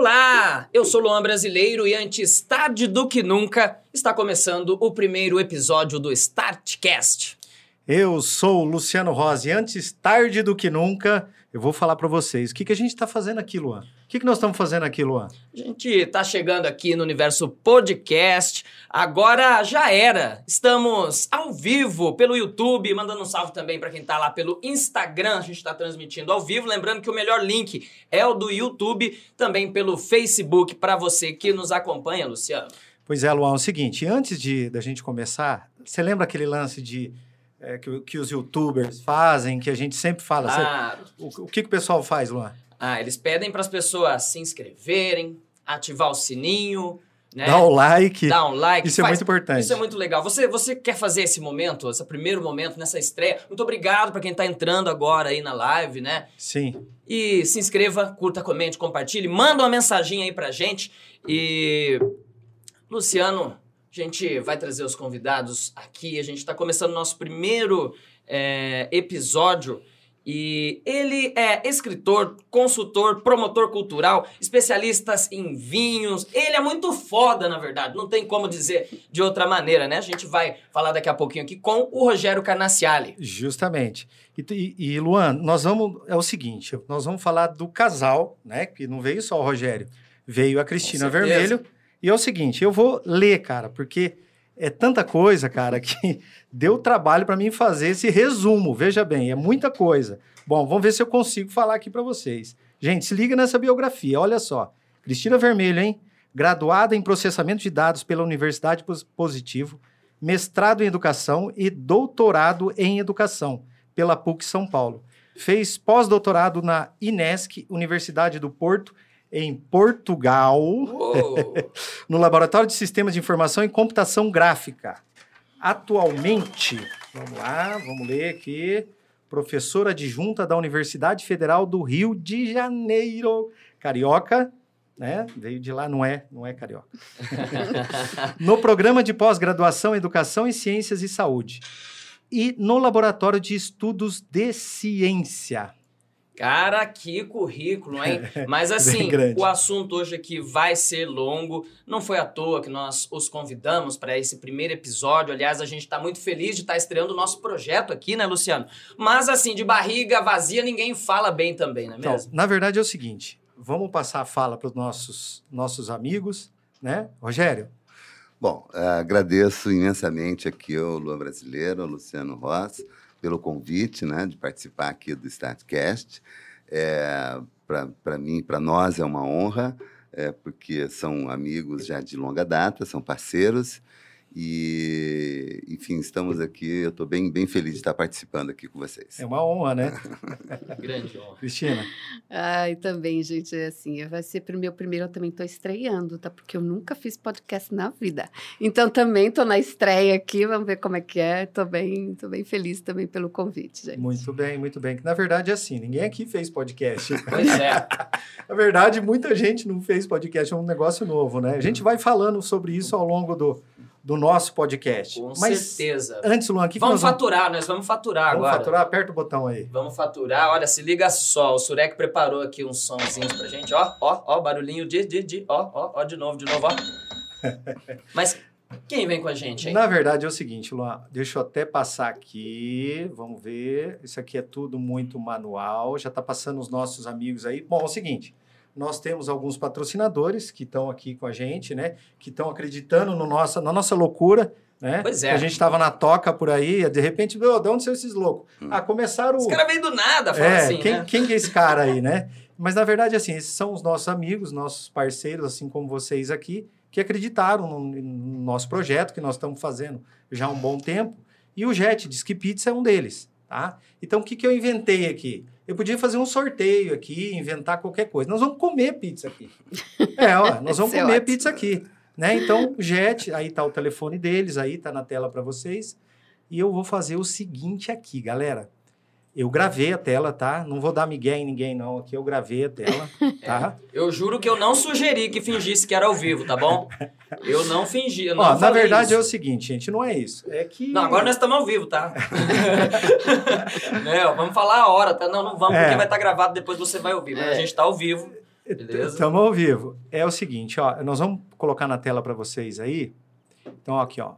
Olá, eu sou Luan Brasileiro e antes tarde do que nunca está começando o primeiro episódio do Startcast. Eu sou Luciano Rosa e antes tarde do que nunca eu vou falar para vocês o que, que a gente está fazendo aqui, Luan. O que, que nós estamos fazendo aqui, Luan? A gente está chegando aqui no universo podcast. Agora já era. Estamos ao vivo pelo YouTube, mandando um salve também para quem está lá pelo Instagram. A gente está transmitindo ao vivo. Lembrando que o melhor link é o do YouTube, também pelo Facebook, para você que nos acompanha, Luciano. Pois é, Luan, é o seguinte: antes de da gente começar, você lembra aquele lance de é, que, que, os youtubers fazem, que a gente sempre fala. Claro. o, o, que, que o pessoal faz, Luan? Ah, eles pedem para as pessoas se inscreverem, ativar o sininho, né? Dá um like. Dá um like. Isso é faz, é muito importante. Isso é muito legal. Você, você quer fazer esse momento, esse primeiro momento nessa estreia? Muito obrigado para quem está entrando agora aí na live, né? Sim. E se inscreva, curta, comente, compartilhe, manda uma mensaginha aí pra gente. E Luciano, a gente vai trazer os convidados aqui. A gente está começando o nosso primeiro é, episódio. E ele é escritor, consultor, promotor cultural, especialista em vinhos. Ele é muito foda, na verdade. Não tem como dizer de outra maneira, né? A gente vai falar daqui a pouquinho aqui com o Rogério Carnaciali. Justamente. E, e, e Luan, nós vamos. É o seguinte: nós vamos falar do casal, né? Que não veio só o Rogério, veio a Cristina Vermelho e é o seguinte, eu vou ler, cara, porque é tanta coisa, cara, que deu trabalho para mim fazer esse resumo. Veja bem, é muita coisa. Bom, vamos ver se eu consigo falar aqui para vocês. Gente, se liga nessa biografia, olha só. Cristina Vermelho, hein? Graduada em processamento de dados pela Universidade Positivo, mestrado em educação e doutorado em educação pela PUC São Paulo. Fez pós-doutorado na INESC, Universidade do Porto, em Portugal, no Laboratório de Sistemas de Informação e Computação Gráfica. Atualmente, vamos lá, vamos ler aqui, professora adjunta da Universidade Federal do Rio de Janeiro, carioca, né? Veio de lá, não é, não é carioca. no programa de pós-graduação Educação em Ciências e Saúde e no Laboratório de Estudos de Ciência. Cara, que currículo, hein? Mas assim, o assunto hoje aqui vai ser longo. Não foi à toa que nós os convidamos para esse primeiro episódio. Aliás, a gente está muito feliz de estar tá estreando o nosso projeto aqui, né, Luciano? Mas assim, de barriga vazia, ninguém fala bem também, não é então, mesmo? Na verdade é o seguinte: vamos passar a fala para os nossos, nossos amigos, né? Rogério. Bom, eh, agradeço imensamente aqui ao Luan Brasileiro, ao Luciano Ross pelo convite, né, de participar aqui do Statcast. É, para mim, para nós é uma honra, é, porque são amigos já de longa data, são parceiros e, enfim, estamos aqui. Eu estou bem, bem feliz de estar participando aqui com vocês. É uma honra, né? Grande honra. Cristina. Ai, também, gente, é assim, vai ser o meu primeiro, eu também estou estreando, tá? Porque eu nunca fiz podcast na vida. Então, também estou na estreia aqui, vamos ver como é que é. Estou bem, tô bem feliz também pelo convite, gente. Muito bem, muito bem. Que na verdade é assim, ninguém aqui fez podcast. Pois é. na verdade, muita gente não fez podcast, é um negócio novo, né? A gente vai falando sobre isso ao longo do do nosso podcast. Com Mas certeza. Antes, Luan, que vamos que faturar, vamos... nós vamos faturar vamos agora. Vamos faturar, aperta o botão aí. Vamos faturar. Olha, se liga só, o Surek preparou aqui uns sonzinhos pra gente, ó, ó, ó, barulhinho de, de, de, ó, ó, ó, de novo, de novo, ó. Mas quem vem com a gente, hein? Na verdade é o seguinte, Luan, deixa eu até passar aqui, vamos ver. Isso aqui é tudo muito manual, já tá passando os nossos amigos aí. Bom, é o seguinte, nós temos alguns patrocinadores que estão aqui com a gente, né? Que estão acreditando no nossa, na nossa loucura, né? Pois é. A gente estava na toca por aí, de repente, meu, de onde são esses loucos? Hum. Ah, começaram... Esse cara veio do nada, fala é, assim, quem, né? quem que é esse cara aí, né? Mas, na verdade, assim, esses são os nossos amigos, nossos parceiros, assim como vocês aqui, que acreditaram no, no nosso projeto que nós estamos fazendo já há um bom tempo. E o Jet diz que pizza é um deles, tá? Então, o que, que eu inventei aqui? Eu podia fazer um sorteio aqui, inventar qualquer coisa. Nós vamos comer pizza aqui. É, ó, nós vamos comer pizza aqui. Né? Então, Jet, aí tá o telefone deles, aí tá na tela para vocês. E eu vou fazer o seguinte aqui, galera. Eu gravei a tela, tá? Não vou dar migué em ninguém, não. Aqui eu gravei a tela, tá? É, eu juro que eu não sugeri que fingisse que era ao vivo, tá bom? Eu não fingi, eu não Ó, Na verdade isso. é o seguinte, gente, não é isso. É que... Não, agora nós estamos ao vivo, tá? não, vamos falar a hora, tá? Não, não vamos, é. porque vai estar tá gravado, depois você vai ouvir. Mas é. a gente está ao vivo. Beleza? Estamos ao vivo. É o seguinte, ó, nós vamos colocar na tela para vocês aí. Então, aqui, ó,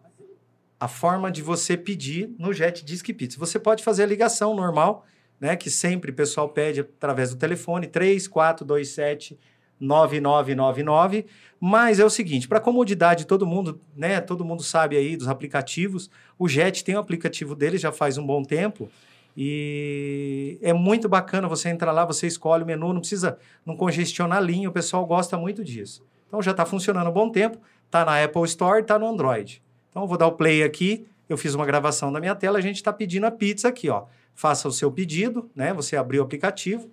a forma de você pedir no Jet Disc Pizza. Você pode fazer a ligação normal, né, que sempre o pessoal pede através do telefone 3427 9999, mas é o seguinte, para comodidade todo mundo, né, todo mundo sabe aí dos aplicativos, o Jet tem o um aplicativo dele já faz um bom tempo, e é muito bacana você entrar lá, você escolhe o menu, não precisa não congestionar a linha, o pessoal gosta muito disso. Então já está funcionando um bom tempo, está na Apple Store, está no Android. Então eu vou dar o play aqui, eu fiz uma gravação da minha tela, a gente está pedindo a pizza aqui, ó. Faça o seu pedido, né? Você abriu o aplicativo,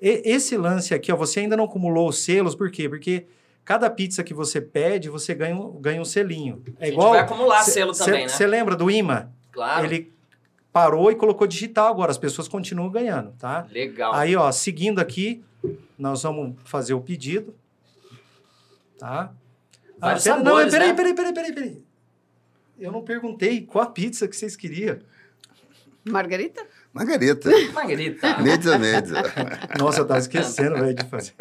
e, esse lance aqui, ó, você ainda não acumulou os selos, por quê? Porque cada pizza que você pede, você ganha, um, ganha um selinho. É igual. vai acumular cê, selo também, cê, né? Você lembra do imã? Claro. Ele parou e colocou digital agora, as pessoas continuam ganhando, tá? Legal. Aí, ó, seguindo aqui, nós vamos fazer o pedido, tá? Ah, pera, sabores, não, peraí, né? peraí, peraí, peraí, peraí. Eu não perguntei qual a pizza que vocês queriam. Margarita? Margarita. Margarita. Mezza, mezza. Nossa, eu tava esquecendo, velho, de fazer.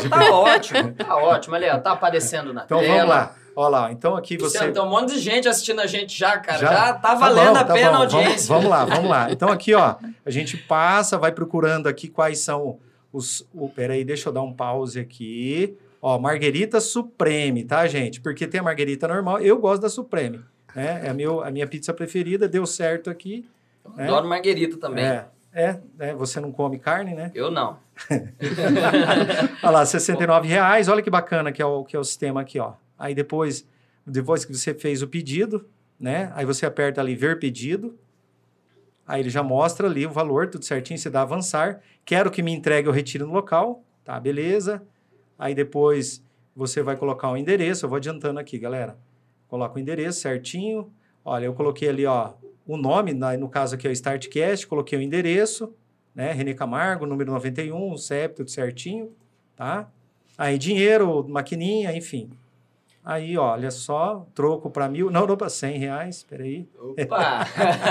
De... Tá ótimo, tá ótimo. Ali, ó, tá aparecendo na então, tela. Então vamos lá. Olha lá, então aqui você... Tem um monte de gente assistindo a gente já, cara. Já, já tá valendo tá bom, a pena tá a audiência. Vamos, vamos, lá, vamos lá. Então aqui, ó, a gente passa, vai procurando aqui quais são os... Oh, peraí, deixa eu dar um pause aqui. Ó, Marguerita Supreme, tá, gente? Porque tem a Marguerita normal, eu gosto da Supreme. Né? É a, meu, a minha pizza preferida, deu certo aqui. Né? Adoro Marguerita também. É. É, é, você não come carne, né? Eu não. olha lá, 69 reais. Olha que bacana que é o, que é o sistema aqui, ó. Aí depois, depois que você fez o pedido, né? Aí você aperta ali ver pedido. Aí ele já mostra ali o valor, tudo certinho, você dá avançar. Quero que me entregue ou retire no local. Tá, beleza. Aí depois você vai colocar o endereço. Eu vou adiantando aqui, galera. Coloca o endereço certinho. Olha, eu coloquei ali, ó, o nome, no caso aqui é o Startcast, coloquei o endereço, né? René Camargo, número 91, o CEP, tudo certinho, tá? Aí dinheiro, maquininha, enfim. Aí, olha só, troco para mil, não, não para cem reais, peraí. Opa!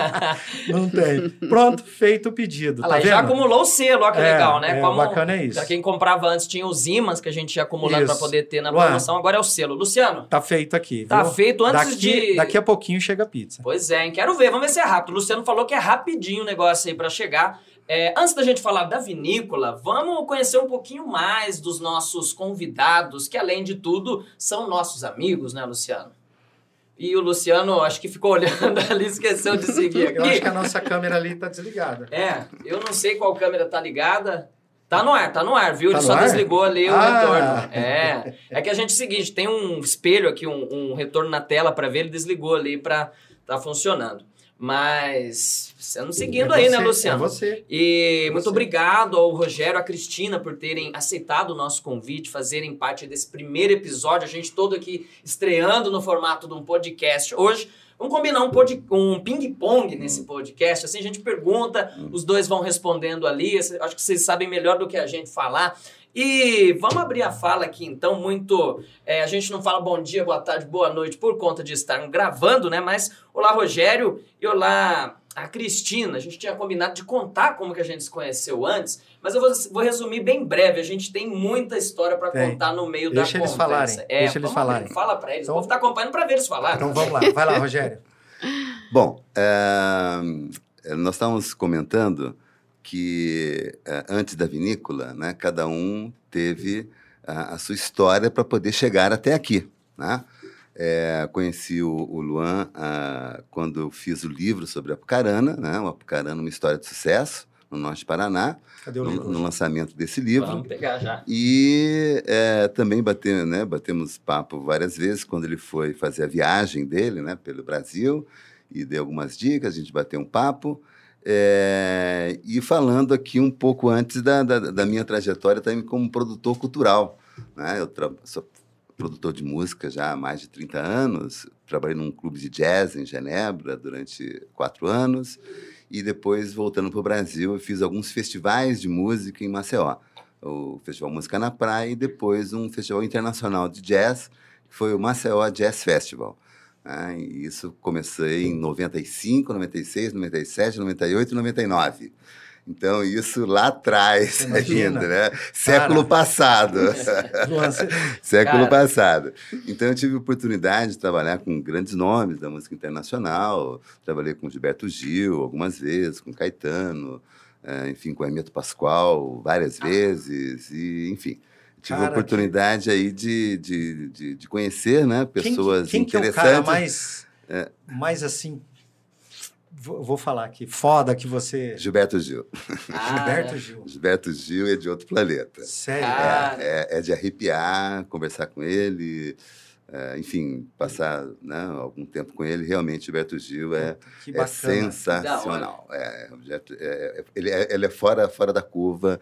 não tem. Pronto, feito o pedido, ah, tá já acumulou o selo, olha que é, legal, né? É, Como, bacana é isso. Pra quem comprava antes, tinha os ímãs que a gente ia acumulando para poder ter na promoção, agora é o selo. Luciano? Tá feito aqui, Tá feito antes daqui, de... Daqui a pouquinho chega a pizza. Pois é, hein? quero ver, vamos ver se é rápido. O Luciano falou que é rapidinho o negócio aí para chegar. É, antes da gente falar da vinícola, vamos conhecer um pouquinho mais dos nossos convidados, que além de tudo são nossos amigos, né, Luciano? E o Luciano, acho que ficou olhando ali, esqueceu de seguir aqui. Eu acho que a nossa câmera ali tá desligada. É, eu não sei qual câmera tá ligada. Tá no ar, tá no ar, viu? Tá Ele só ar? desligou ali o Ah. retorno. É. É que a gente é seguinte, tem um espelho aqui, um, um retorno na tela para ver, ele desligou ali para tá funcionando. Mas estamos seguindo É aí, você, né, Luciano? É você. E muito Você. obrigado ao Rogério, à Cristina por terem aceitado o nosso convite, fazerem parte desse primeiro episódio. A gente todo aqui estreando no formato de um podcast hoje. Vamos combinar um, pod- um ping-pong nesse podcast. Assim a gente pergunta, os dois vão respondendo ali. Acho que vocês sabem melhor do que a gente falar. E vamos abrir a fala aqui então, muito. é, a gente não fala bom dia, boa tarde, boa noite por conta de estar gravando, né? Mas olá, Rogério, e olá, a Cristina. A gente tinha combinado de contar como que a gente se conheceu antes, mas eu vou, vou resumir bem breve. A gente tem muita história para contar no meio Deixa da eles conversa. falarem, É, deixa eles vamos falarem. abrir, Fala para eles. Então- o povo tá acompanhando para ver eles falar. Então vamos lá. Vai lá, Rogério. Bom, é, nós estávamos comentando que é, antes da vinícola, né, cada um teve a, a sua história para poder chegar até aqui. Né? É, conheci o, o Luan ah, quando eu fiz o livro sobre a Apucarana, né, o Apucarana, uma história de sucesso, no Norte de Paraná, Cadê o no, livro? no lançamento desse livro. Vamos pegar já. E é, também bate, né, batemos papo várias vezes quando ele foi fazer a viagem dele né, pelo Brasil e deu algumas dicas, a gente bateu um papo. É, e falando aqui um pouco antes da, da, da minha trajetória também como produtor cultural. Né? Eu sou produtor de música já há mais de 30 anos, trabalhei num clube de jazz em Genebra durante quatro anos, e depois, voltando para o Brasil, eu fiz alguns festivais de música em Maceió o Festival Música na Praia e depois um festival internacional de jazz, que foi o Maceió Jazz Festival. E isso comecei em 95, 96, 97, 98 e 99. Então, isso lá atrás Imagina. ainda, né? Século passado. Século Cara. passado. Então, eu tive a oportunidade de trabalhar com grandes nomes da música internacional. Trabalhei com Gilberto Gil algumas vezes, com Caetano, eh, enfim, com Hermeto Pascoal várias vezes, e, enfim. Tive Cara, a oportunidade aí de, de, de, de conhecer né, quem, pessoas quem que é o interessantes. cara mais, mais assim, vou, falar aqui, foda que você... Gilberto Gil. Ah, Gilberto? Gil. Gilberto Gil é de outro planeta. Sério? Ah. É, é de arrepiar, conversar com ele, é, enfim, passar né, algum tempo com ele. Realmente, Gilberto Gil é, que é sensacional. É, é, é, ele, é, ele é fora, fora da curva.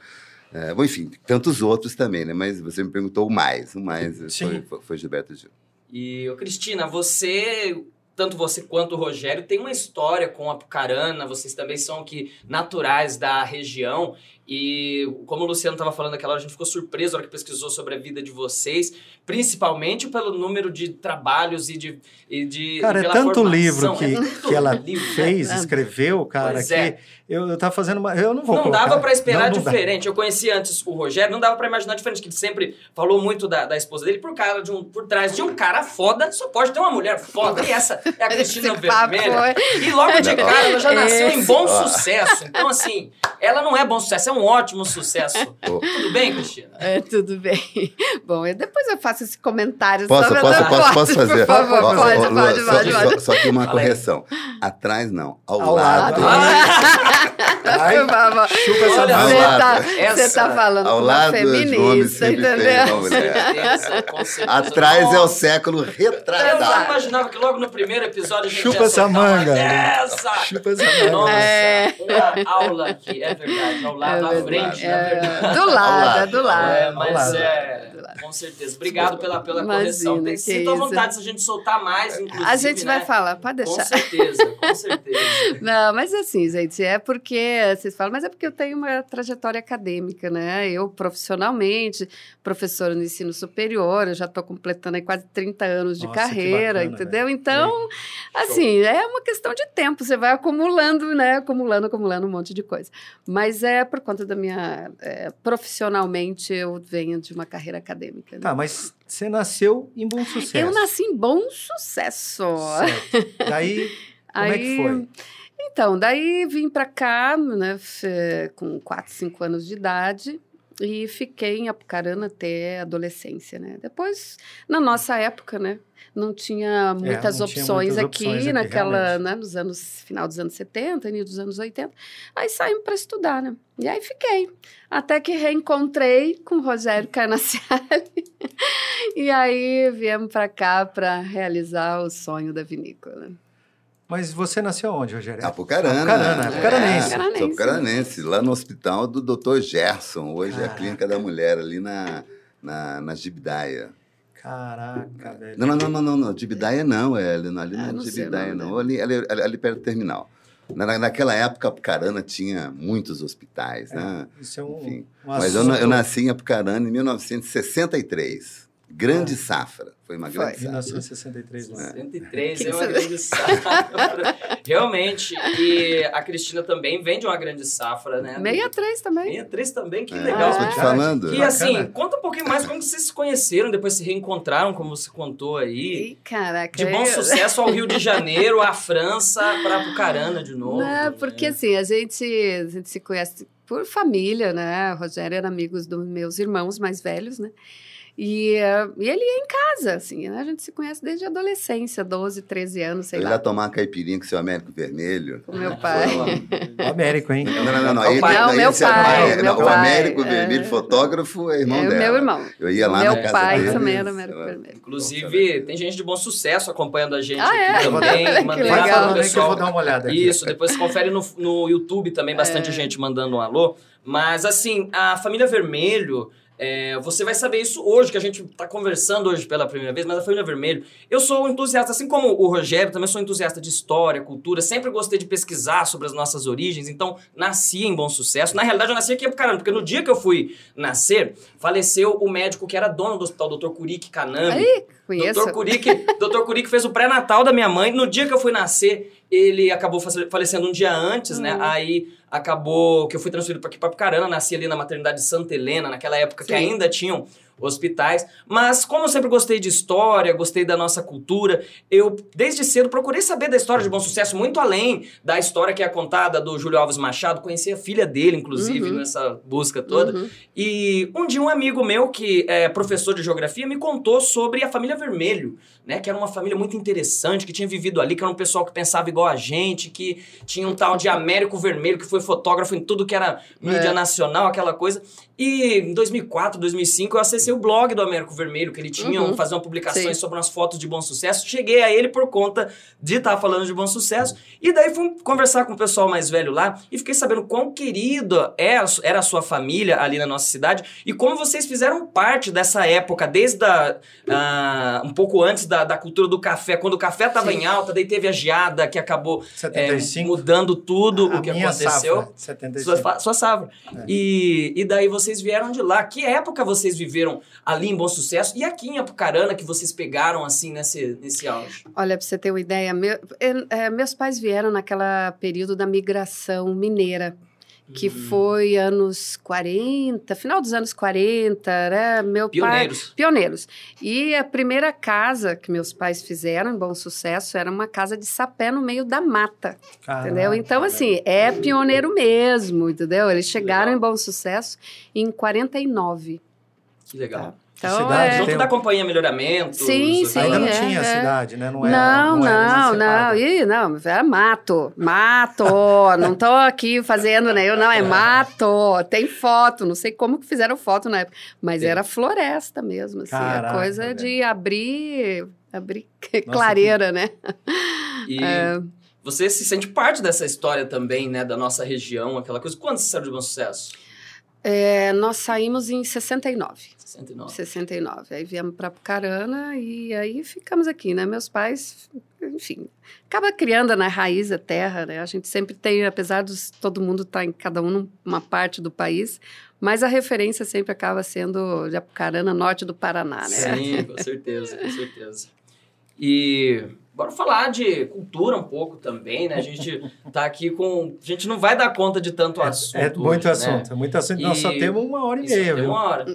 É, bom, enfim, tantos outros também, né? Mas você me perguntou o mais. O mais Sim. foi, foi, foi Gilberto Gil. E, ô, Cristina, você, tanto você quanto o Rogério, tem uma história com a Pucarana, vocês também são que naturais da região. E como o Luciano estava falando naquela hora, a gente ficou surpreso na hora que pesquisou sobre a vida de vocês, principalmente pelo número de trabalhos e de. E de Cara, e é tanto formação. livro que, É tanto que ela livro, né? fez, né? escreveu, cara, Pois que é. eu, eu tava fazendo uma... Eu não vou Não colocar. dava pra esperar Não, não dá. diferente. Eu conheci antes o Rogério, não dava pra imaginar diferente, que ele sempre falou muito da, da esposa dele por, cara de um, por trás de um cara foda, só pode ter uma mulher foda. E essa é a Cristina Vermelha. é- E logo de cara ela já nasceu em Esse. bom Ó. sucesso. Então, assim, ela não é bom sucesso, é um ótimo sucesso. Tudo bem, Cristina? É, tudo bem. Bom, eu, depois eu faço esse comentário Posso, sobre posso, a posso, posso fazer? Por favor, Ó, pode, ó, pode, Lua, pode, só, pode, só- só que uma correção. Atrás não, ao, Ao lado. lado. Ai, Por favor. chupa essa Olha, Você manga. lado. tá, você Essa- tá falando ao com uma lado feminista, tem entendeu? com certeza. Atrás é o século Eu não imaginava que logo no primeiro episódio a gente Chupa ia essa manga. Dessa. Chupa essa manga. Nossa, É. uma aula aqui, é verdade, ao lado, É à verdade. frente, na É, verdade. do lado, é do lado. É, mas lado. é, lado. com certeza. Obrigado pela, pela Imagina, correção. Tem, sinto à vontade se a gente soltar mais, inclusive, A gente né? vai falar, pode Com deixar. certeza, com certeza. Não, mas assim, gente, é porque vocês falam, mas é porque eu tenho uma trajetória acadêmica, né? Eu, profissionalmente, professora no ensino superior, eu já estou completando aí quase 30 anos de Nossa, carreira, bacana, entendeu? velho. Então, assim, é uma questão de tempo, você vai acumulando, né? Acumulando, acumulando um monte de coisa. Mas é por conta da minha. é, profissionalmente, eu venho de uma carreira acadêmica. né? Tá, mas você nasceu em bom sucesso. Eu nasci em bom sucesso. Certo. Daí, como é que Aí- foi? Então, daí vim pra cá, né, com 4, 5 anos de idade e fiquei em Apucarana até a adolescência, né? Depois, na nossa época, né, não tinha muitas não tinha opções muitas aqui, opções aqui, naquela, né, nos anos, final dos anos 70, início dos anos 80. Aí saímos para estudar, né? E aí fiquei. Até que reencontrei com o Rogério Carnaciari. e aí viemos para cá para realizar o sonho da vinícola. Mas você nasceu onde, Rogério? Apucarana. Apucarana, É, apucaranense. sou apucaranense, lá no hospital do Dr. Gerson. Hoje é a Caraca. clínica da mulher, ali na, na, na Gibidaia. Caraca, velho. Não, não, não, não, não, não. Gibidaia não, é ali, ali não Ah, é não o Gibidaia, não. Ali, ali, ali, ali perto do terminal. Na, na- naquela época, Apucarana tinha muitos hospitais, né? Isso é um, Enfim. um Mas eu, eu nasci em Apucarana em 1963. Grande safra. Foi uma Foi. grande safra. 1963 lá. 103 Que é que uma grande safra. Realmente. E a Cristina também vem de uma grande safra, né? 63 também. 63 também, que É, legal. Tô te falando. E assim, Bacana. conta um pouquinho mais como vocês se conheceram, depois se reencontraram, como você contou aí. Ih, caraca. De bom eu- sucesso ao Rio de Janeiro, à França, para Apucarana de novo. Não, porque né? assim, a gente, a gente se conhece por família, né? O Rogério era amigo dos meus irmãos mais velhos, né? E, e ele ia em casa, assim, né? A gente se conhece desde a adolescência, 12, 13 anos, sei Eu lá, já tomar uma caipirinha com seu Américo Vermelho. com meu pai. O Américo, hein? Não, não, não. não. Não, Ele- pai. Não, meu é- pai, não, meu o pai, Américo é. Vermelho, fotógrafo, é irmão é o dela. meu irmão. Eu ia lá meu na casa pai dele. também era Américo ela- Vermelho. Inclusive, tem gente de bom sucesso acompanhando a gente Ah, é? aqui também. Que Mandei legal. lá pro que eu pessoal. vou dar uma olhada aqui. Isso, depois confere no, no YouTube também, bastante É. gente mandando um alô. Mas assim, a família Vermelho, é, você vai saber isso hoje, que a gente tá conversando hoje pela primeira vez, mas a família Vermelho, eu sou um entusiasta, assim como o Rogério, também sou entusiasta de história, cultura, sempre gostei de pesquisar sobre as nossas origens, então nasci em bom sucesso. Na realidade, eu nasci aqui, caramba, porque no dia que eu fui nascer, faleceu o médico que era dono do hospital, Dr. Kurique Kanami. Aí, conheço. Dr. Curique, Dr. Curique fez o pré-natal da minha mãe. No dia que eu fui nascer, ele acabou falecendo um dia antes, né? Uhum. Aí acabou que eu fui transferido para aqui para Pucarana, nasci ali na maternidade Santa Helena, naquela época Sim. que ainda tinham hospitais. Mas como eu sempre gostei de história, gostei da nossa cultura, eu desde cedo procurei saber da história de Bom Sucesso, muito além da história que é contada do Júlio Alves Machado. Conheci a filha dele, inclusive, uhum. nessa busca toda. Uhum. E um dia um amigo meu, que é professor de geografia, me contou sobre a família Vermelho, né? Que era uma família muito interessante, que tinha vivido ali, que era um pessoal que pensava igual a gente, que tinha um tal de Américo Vermelho, que foi fotógrafo em tudo que era mídia é. nacional, aquela coisa. E em 2004, 2005, eu acessei o blog do Américo Vermelho, que ele tinha, uhum. fazer uma publicações Sim. sobre umas fotos de bom sucesso. Cheguei a ele por conta de estar tá falando de bom sucesso. E daí fui conversar com o pessoal mais velho lá e fiquei sabendo quão querido é era a sua família ali na nossa cidade e como vocês fizeram parte dessa época, desde a, uh, um pouco antes da, da cultura do café, quando o café estava em alta, daí teve a geada que acabou é, mudando tudo a o que aconteceu. Safra, 75. Sua, sua safra. É. E, e daí vocês vieram de lá. Que época vocês viveram ali em Bom Sucesso e aqui em Apucarana que vocês pegaram assim nesse, nesse auge? Olha, para você ter uma ideia, meu, é, meus pais vieram naquela período da migração mineira que hum. foi anos 40, final dos anos 40, né? Meu pioneiros. pai pioneiros. E a primeira casa que meus pais fizeram em Bom Sucesso era uma casa de sapé no meio da mata, Caraca, entendeu? Então assim, é pioneiro mesmo, entendeu? Eles chegaram Legal. em Bom Sucesso em 49. Que legal. Tá? Então, cidade, é... Junto da companhia Melhoramento. Sim, sim. Ainda não é, tinha é. cidade, né? Não, era, não, não, não. não. Ih, não, era mato. Mato. não tô aqui fazendo, né? Eu não, é mato. Tem foto. Não sei como que fizeram foto na época. Mas Sim. era floresta mesmo, assim. Caraca, a coisa de abrir, abrir Nossa, clareira, que... né? E... É... Você se sente parte dessa história também, né? Da nossa região, aquela coisa. Quando você saiu de bom sucesso? É, nós saímos em 69. 69. 69. Aí viemos para Pucarana e aí ficamos aqui, né? Meus pais, enfim, acaba criando na raiz a terra, né? A gente sempre tem, apesar de todo mundo estar tá em cada um numa parte do país, mas a referência sempre acaba sendo de Apucarana, norte do Paraná, né? Sim, com certeza, com certeza. E Bora falar de cultura um pouco também, né? A gente tá aqui com. A gente não vai dar conta de tanto é, assunto. É muito hoje, assunto, né? é muito assunto. E... Nós só temos uma hora e meia, viu? uma hora.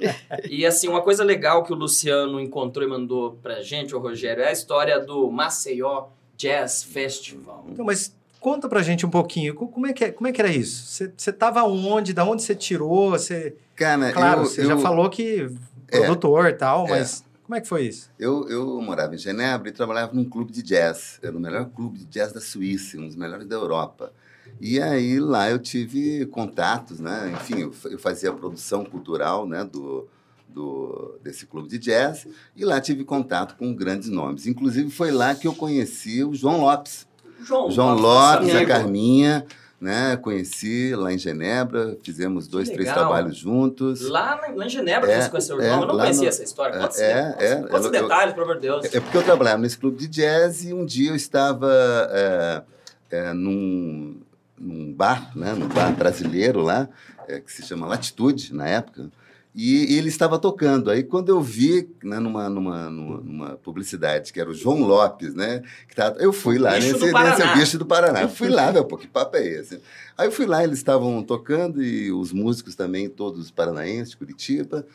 e assim, uma coisa legal que o Luciano encontrou e mandou pra gente, o Rogério, é a história do Maceió Jazz Festival. Então, mas conta pra gente um pouquinho, como é que, é, como é que era isso? Você tava onde? Da onde você tirou? Você... Cara, claro, você eu... já falou que é. produtor e tal, mas... É. Como é que foi isso? Eu, eu morava em Genebra e trabalhava num clube de jazz. Era o melhor clube de jazz da Suíça, um dos melhores da Europa. E aí lá eu tive contatos, né? Enfim, eu, eu fazia a produção cultural, né? Do, do, desse clube de jazz e lá tive contato com grandes nomes. Inclusive foi lá que eu conheci o João Lopes. João, João Lopes, Lopes a Carminha né? Conheci lá em Genebra, fizemos dois, três trabalhos juntos. Lá, lá em Genebra é, você conheceu o João? É, eu não conhecia no, essa história. Quantos, é, quantos, é, quantos detalhes, pelo amor de Deus? É porque eu trabalhava nesse clube de jazz e um dia eu estava é, é, num, num bar, né? Num bar brasileiro lá, é, que se chama Latitude, na época. E, e ele estava tocando. Aí, quando eu vi, né, numa, numa, numa, publicidade, que era o João Lopes, né? Que tava, eu fui lá, bicho nesse, nesse bicho do Paraná. Eu fui lá, meu, pô, que papo é esse? Aí eu fui lá, eles estavam tocando, e os músicos também, todos paranaenses, de Curitiba.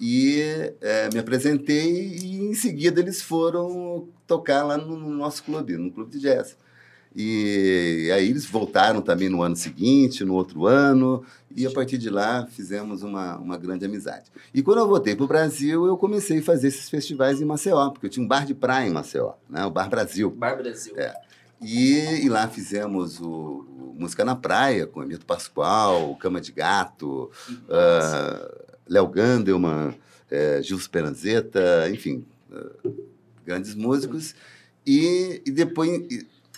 E é, me apresentei, e em seguida eles foram tocar lá no, no nosso clube, no clube de jazz. E aí eles voltaram também no ano seguinte, no outro ano, e a partir de lá fizemos uma, uma grande amizade. E quando eu voltei para o Brasil, eu comecei a fazer esses festivais em Maceió, porque eu tinha um bar de praia em Maceió, né? o Bar Brasil. Bar Brasil. É. E, e, lá fizemos o, o, Música na Praia, com Emito Pascoal, Cama de Gato, uh, Léo Gandelman, uh, Gil Speranzeta, enfim, uh, grandes músicos. E, e depois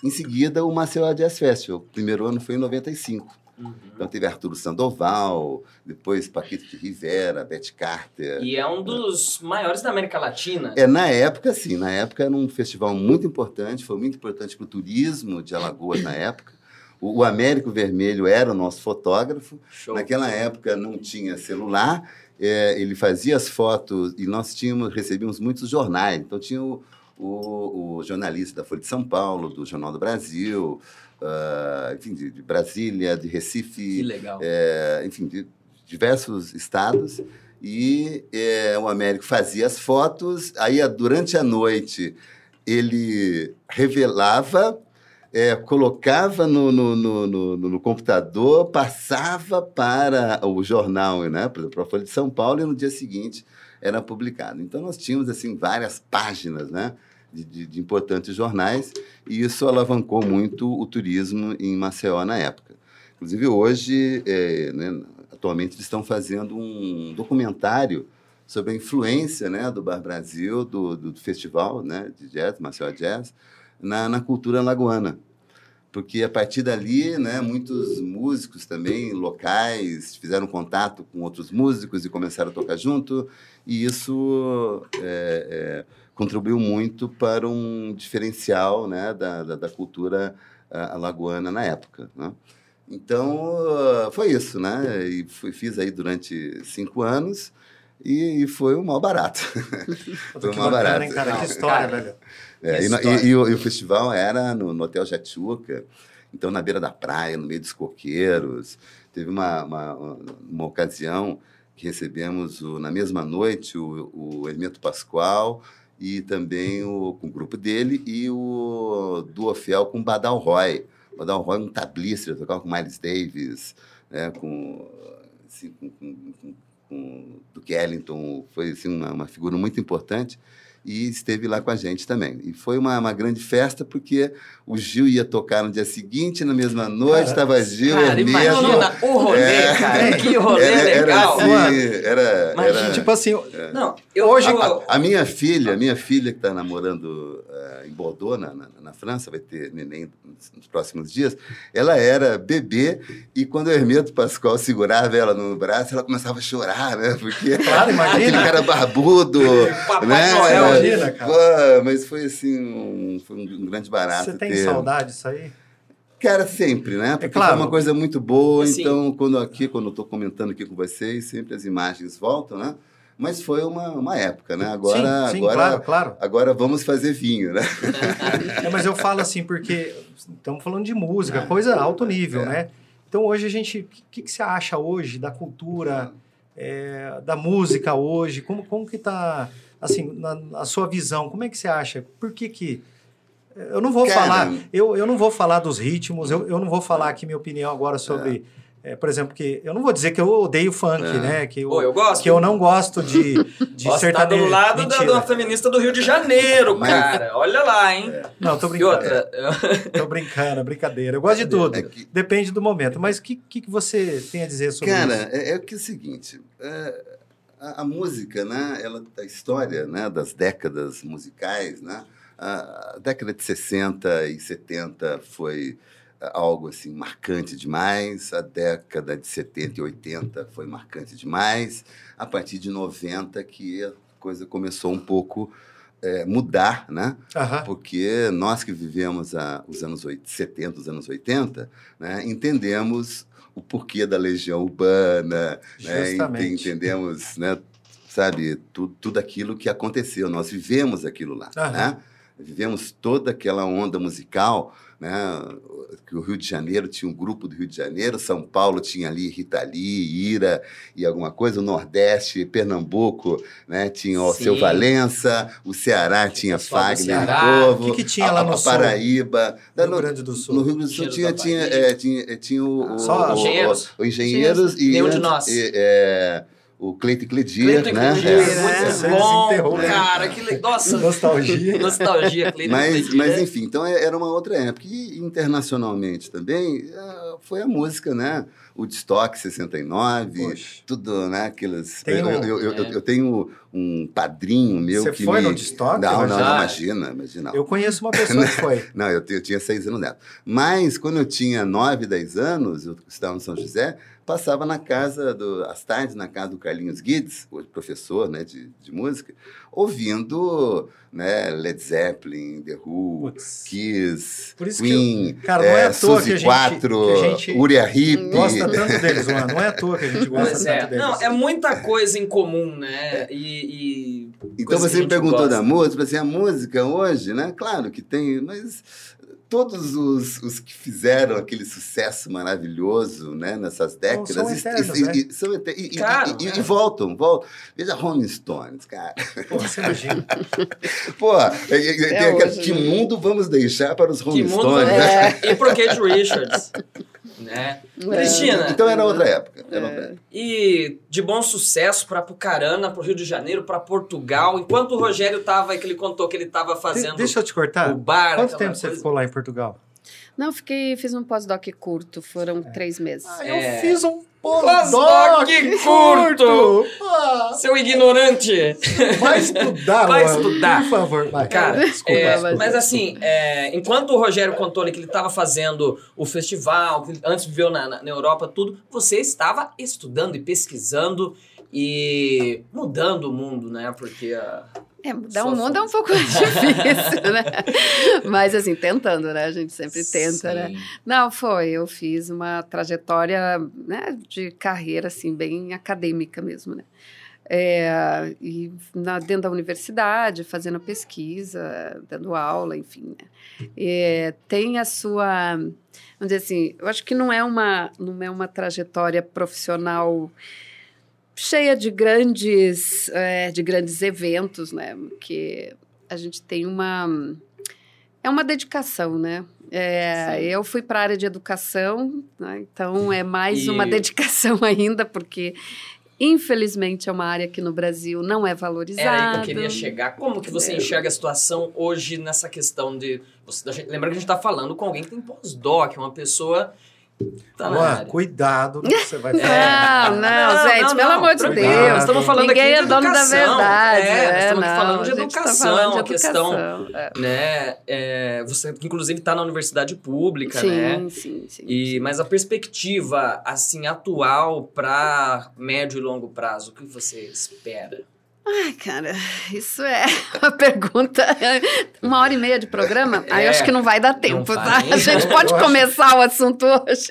em seguida, o Maceió Jazz Festival. O primeiro ano foi em 95. Uhum. Então teve Arturo Sandoval, depois Paquito de Rivera, Beth Carter. E é um dos maiores da América Latina. É, na época, sim. Na época era um festival muito importante, foi muito importante para o turismo de Alagoas na época. O, o Américo Vermelho era o nosso fotógrafo. Show. Naquela época não tinha celular, é, ele fazia as fotos e nós tínhamos, recebíamos muitos jornais. Então tinha o, o, o jornalista da Folha de São Paulo, do Jornal do Brasil, uh, enfim, de, de, Brasília, de Recife. Que legal. É, enfim, de diversos estados. E é, o Américo fazia as fotos, aí durante a noite ele revelava, é, colocava no, no, no, no, no computador, passava para o jornal, né, para a Folha de São Paulo, e no dia seguinte era publicado. Então nós tínhamos assim várias páginas, né? De, de, de, importantes jornais, e isso alavancou muito o turismo em Maceió na época. Inclusive, hoje, é, né, atualmente, eles estão fazendo um documentário sobre a influência né, do Bar Brasil, do, do, festival né, de jazz, Maceió Jazz, na, na cultura lagoana porque a partir dali, né, muitos músicos também locais fizeram contato com outros músicos e começaram a tocar junto, e isso é, é, contribuiu muito para um diferencial né, da, da, da cultura alagoana na época. Né? Então, foi isso, né? E fui, fiz aí durante cinco anos e, e foi um mal barato. foi um mal barato. Hein, cara? Que história, velho. É, e, e, e, o, e, o, festival era no, no Hotel Jatiuca, então na beira da praia, no meio dos coqueiros. Teve uma, uma, uma ocasião que recebemos o, na mesma noite o, o Hermeto Pascoal e também o, com o grupo dele e o Duofel com o Badal Roy. O Badal Roy, um tablista, tocava com Miles Davis, né, com, assim, com, com, com, com Duke Ellington, foi assim, uma, uma figura muito importante e esteve lá com a gente também. E foi uma, uma grande festa, porque o Gil ia tocar no dia seguinte, na mesma noite, estava Gil, cara, Hermeto. imagina o rolê, é, cara, que rolê era, legal. Era, assim, era, imagina, era, tipo assim, é. não, eu, hoje... A, a, a, minha filha, a minha filha que está namorando uh, em Bordeaux, na, na, na, França, vai ter neném nos próximos dias, ela era bebê e quando o Hermeto Pascoal segurava ela no braço, ela começava a chorar, né? Porque claro, imagina. aquele cara barbudo, Papai né? Noel, imagina, cara. Pô, mas foi assim, um, foi um grande barato. Você tem ter... saudade disso aí? Cara, sempre, né? Porque é claro. foi uma coisa muito boa, Sim. então quando aqui, quando eu estou comentando aqui com vocês, sempre as imagens voltam, né? Mas foi uma, uma época, né? Agora, sim, sim, agora, claro, claro. agora vamos fazer vinho, né? É, mas eu falo assim porque estamos falando de música, coisa alto nível, É. né? Então hoje a gente, o que, que você acha hoje da cultura, é, da música hoje? Como, como que tá, assim, na, na sua visão, como é que você acha? Por que que... Eu não vou Cara, falar, eu, eu não vou falar dos ritmos, eu, eu não vou falar aqui minha opinião agora sobre, é, por exemplo, que eu não vou dizer que eu odeio funk, É. né? Que eu, Pô, eu gosto. que eu não gosto de, de Nossa, tá sertanejo. do lado da, Mentira. uma feminista do Rio de Janeiro, Mas- cara. Olha lá, hein? Não, tô E brincando. outra, Tô brincando, é brincadeira. Eu gosto de tudo. É que- Depende do momento. Mas o que, que, que você tem a dizer sobre Cara, isso? é, é que é o seguinte, é, a, a música, né? Ela, a história né, das décadas musicais, né? A, a década de 60 e 70 foi é, algo assim marcante demais, a década de 70 e 80 foi marcante demais, a partir de 90 que a coisa começou um pouco é, mudar, né? Aham. porque nós que vivemos a, os anos oit- 70, os anos 80, né, entendemos o porquê da legião urbana, né, Justamente. entendemos, né, sabe, tudo, tudo aquilo que aconteceu, nós vivemos aquilo lá, Aham. né? Vivemos toda aquela onda musical, né? Que o Rio de Janeiro tinha um grupo do Rio de Janeiro, São Paulo tinha ali Rita Lee, Ira e alguma coisa, o Nordeste, Pernambuco, né? Tinha o Sim. seu Valença, o Ceará tinha Fagner Ceará. Povo, O que que tinha a- lá no a sul? Paraíba, Da- Rio Grande do Sul. No Rio Grande do Sul Engenheiros tinha, tinha, é, tinha, tinha o, Só o- engenheiros. o- o engenheiros e Nenhum de nós. e, é, o Cleiton Cledir, Cleiton né? É. muito É, você bom, né? cara. Que le... Nossa, Nostalgia. nostalgia, Cleiton Mas, mas enfim, então é- era uma outra época. E internacionalmente também eh, foi a música, né? O Destock 69, Poxa. tudo, né? Aqueles. Tem eu, um- eu, eu, eu- é. eu tenho um padrinho meu Você que. foi me... no Destock, Não, não, não, imagina, imagina. Eu conheço uma pessoa que foi. Não, eu, tinha seis anos neto. Mas quando eu tinha nove, dez anos, eu estava no São José, passava na casa, do, às tardes, na casa do Carlinhos Guides, hoje professor né, de, de música, ouvindo né, Led Zeppelin, The Who, Putz. Kiss, Por isso que Queen, Cara, não é é, à toa Suzy que a gente, 4, que a gente Uriah Heep. gosta tanto deles, Luan. Não é à toa que a gente gosta Pois tanto é. deles. Não, é muita coisa em comum, né? E. e Então você me perguntou gosta. da música, assim, a música hoje, né? Claro que tem, mas todos os, os que fizeram aquele sucesso maravilhoso, né, nessas décadas, são e- eternos, e, né? e- são ete- e- Cara, e- e- é. e voltam, voltam. Veja Rolling Stones, cara. Pô, você imagina. Pô, é- é- tem aquele- hoje, que né? mundo vamos deixar para os Que Rolling mundo Stones, é. né? E pro Kate Richards. Né? Cristina, Então era outra época. Era É. outra época. e de bom sucesso pra Pucarana, pro Rio de Janeiro, pra Portugal. Enquanto o Rogério tava, que ele contou que ele tava fazendo De- Deixa eu te cortar. o bar. Quanto tempo você coisa. ficou lá em Portugal? Não, fiquei, fiz um pós-doc curto, foram três meses. Ah, É. eu fiz um Pós-doc curto! Ah, Seu ignorante! vai estudar, Vai estudar. Por favor, vai. Cara, desculpa, é, desculpa. mas assim, é, enquanto o Rogério contou ali que ele estava fazendo o festival, que antes viveu na, na, na Europa, tudo, você estava estudando e pesquisando e mudando o mundo, né? Porque a, É, mudar o mundo é um pouco difícil, né? Mas assim, tentando, né? A gente sempre tenta, né? Sim. Não, foi. Eu fiz uma trajetória né, de carreira, assim, bem acadêmica mesmo, né? É, e na, dentro da universidade, fazendo pesquisa, dando aula, enfim. Né? É, tem a sua... Vamos dizer assim, eu acho que não é uma, não é uma trajetória profissional cheia de grandes, é, de grandes eventos, né? Que a gente tem uma... É uma dedicação, né? É, eu fui para a área de educação, né? então é mais E- uma dedicação ainda, porque infelizmente é uma área que no Brasil não é valorizada. Era aí que eu queria chegar. Como que você É. enxerga a situação hoje nessa questão de. Você, lembra que a gente está falando com alguém que tem pós-doc, uma pessoa. Tá na Luan, área. cuidado que você vai Não, falar. não, Não, gente, não, pelo não, amor de. Deus. Estamos falando Ninguém aqui de é dono da educação. verdade. É, É, estamos aqui não, falando de gente tá educação, falando de a questão- educação, é. né? É, você inclusive está na universidade pública, Sim, né? sim, sim. E, mas a perspectiva assim atual para médio e longo prazo, o que você espera? Ai, cara, isso é uma pergunta. Uma hora e meia de programa? Aí É, eu acho que não vai dar tempo, tá? A gente pode Eu acho- começar o assunto hoje.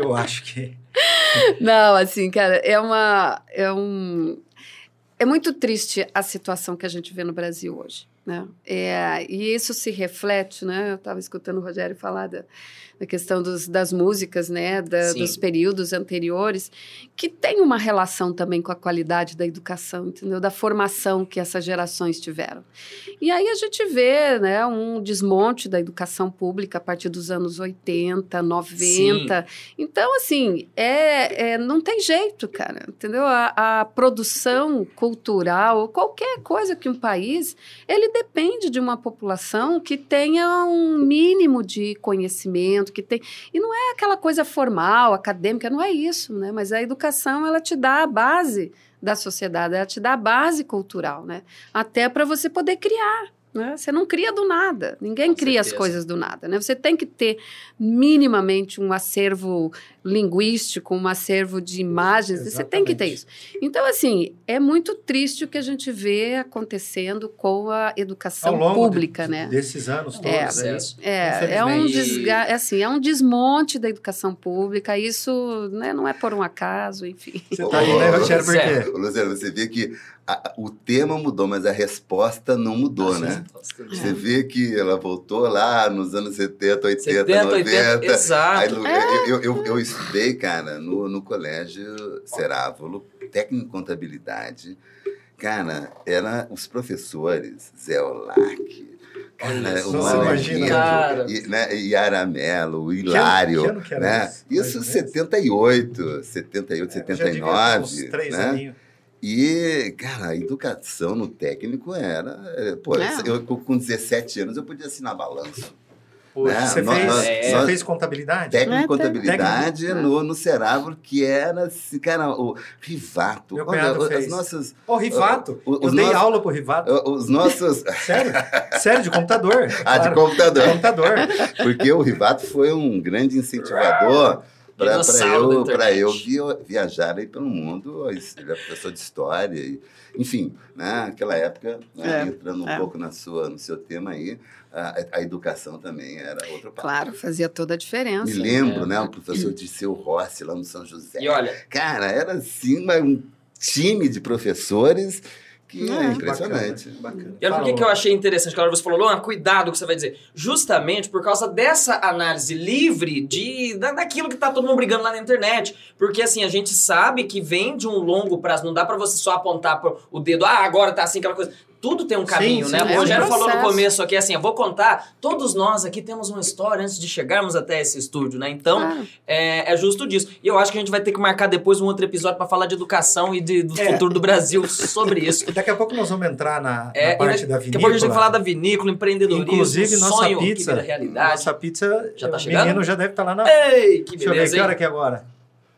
Eu acho que. Não, assim, cara, é uma. É um. É muito triste a situação que a gente vê no Brasil hoje. Né? É, e isso se reflete, né? Eu estava escutando o Rogério falar da, da questão dos, das músicas, né? Da, Sim. dos períodos anteriores, que tem uma relação também com a qualidade da educação, entendeu? Da formação que essas gerações tiveram. E aí a gente vê né, um desmonte da educação pública a partir dos anos 80, 90. Então, assim, é, é- não tem jeito, cara, entendeu? A, a produção cultural, qualquer coisa que um país, ele depende de uma população que tenha um mínimo de conhecimento, que tem... E não é aquela coisa formal, acadêmica, não é isso, né? Mas a educação, ela te dá a base da sociedade, ela te dá a base cultural, né? Até para você poder criar. Né? Você não cria do nada, ninguém Com cria as certeza. coisas do nada. Né? Você tem que ter minimamente um acervo linguístico, um acervo de imagens, você tem que ter Exatamente. isso. Então, assim, é muito triste o que a gente vê acontecendo com a Ao educação longo pública, de- né? desses anos todos. É. Processo. É, é um, desga é assim, é um desmonte da educação pública, isso né, não é por um acaso, enfim. Você tá aí, né, Rogério? Por é. quê? Luciano, você vê que a- o tema mudou, mas a resposta não mudou, né? Você vê que ela voltou lá nos anos 70, 80, 70, 90. 80, exato. Aí, Lu, eu, eu, eu estudei, cara, no, no colégio Cerávulo, técnico em contabilidade. Cara, era os professores, Zé Olac, Olha cara, só, o Mano imagina. Cara. E, né, Yara Mello, o Hilário. que ano que era né? isso? Isso Mais ou menos? 78, 78, É, eu já devia ter uns 79. três né? E, cara, a educação no técnico era. é, Pô, É. eu com 17 anos eu podia assinar balanço. Poxa, né? Você, nós- fez, nós- é. nós- fez contabilidade? Técnico em É, contabilidade técnico. no, no Cerávulo, que era, assim, cara, o Rivato. Meu Olha, cunhado as fez. nossas. Ô, Rivato. o- eu dei nossos- aula pro Rivato. Os nossos. Sério? Sério, de computador. Ah, de Claro. computador. Computador. Porque o Rivato foi um grande incentivador Para eu, pra eu via- viajar aí pelo mundo, ele é professor de história, e, enfim, né, naquela época, né, É, entrando um é. pouco na sua, no seu tema aí, a, a educação também era outro papo. Claro, fazia toda a diferença. Me lembro, né, o professor Disseu Rossi, lá no São José. E olha, Cara, era assim um time de professores que é, É. impressionante. Bacana. E olha por que, eu achei interessante, que você falou, Luan, cuidado com o que você vai dizer. Justamente por causa dessa análise livre de da, daquilo que tá todo mundo brigando lá na internet. Porque assim, a gente sabe que vem de um longo prazo, não dá pra você só apontar pro, o dedo, ah, agora tá assim, aquela coisa. Tudo tem um caminho, sim, né? é o um Rogério falou no começo aqui assim, eu vou contar, todos nós aqui temos uma história antes de chegarmos até esse estúdio, né? Então, Claro. é, é justo disso. E eu acho que a gente vai ter que marcar depois um outro episódio pra falar de educação e de- do É. futuro do Brasil sobre isso. Daqui a pouco nós vamos entrar na, É, na e parte da Daqui a pouco a gente vinícola. falar da vinícola, empreendedorismo, Inclusive, nossa sonho pizza, que vira realidade. nossa pizza, Já tá o chegando? menino já deve estar lá na... Ei, que Deixa eu ver, beleza, que hora que é agora?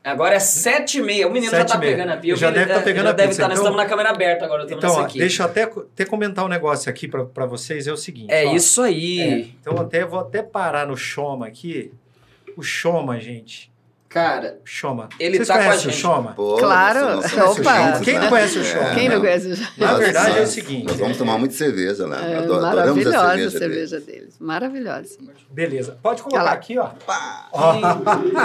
Agora é sete e meia. O menino já Sete tá e meia. pegando a pia. Já deve tá deve- pegando já a deve pizza. estar. Nós Então- estamos na câmera aberta agora. Então, ó, deixa eu até, até comentar um negócio aqui pra vocês, é o seguinte. É ó. isso aí. É, então, até vou até parar no Shoma aqui. O Shoma, gente. Cara, O Shoma. Ele Vocês tá com a conhecem o gente. Shoma? Pô, Claro. nós somos- Opa. Quem não conhece o Shoma? Quem não conhece? Na Nós- verdade, é o seguinte. Nós vamos tomar muito cerveja lá. É, Ado- adoramos maravilhosa a a cerveja. cerveja, dele. deles. Maravilhosa. Beleza. Pode colocar aqui, ó. Pá! Ó,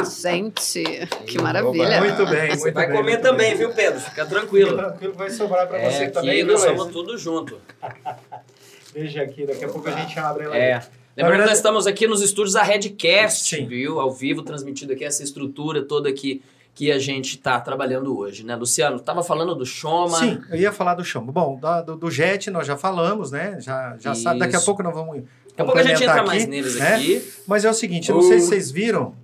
Gente, que maravilha. Muito bem, você muito vai bem, comer também, bem. viu, Pedro? Fica Fica tranquilo. tranquilo, vai sobrar pra É, você aqui também, nós viu, somos tudo junto. Deixa aqui, daqui a pouco a gente abre ela. É. Lembrando verdade- que nós estamos aqui nos estúdios da Redcast, Sim. viu? Ao vivo, transmitido aqui essa estrutura toda aqui que a gente tá trabalhando hoje, né? Luciano, tava falando do Shoma. Sim, eu ia falar do Shoma. Bom, da- do, do Jet nós já falamos, né? Já, já sabe. Daqui a pouco nós vamos Daqui a pouco a gente entra mais aqui, neles né? aqui. Mas é o seguinte, eu não sei se vocês viram.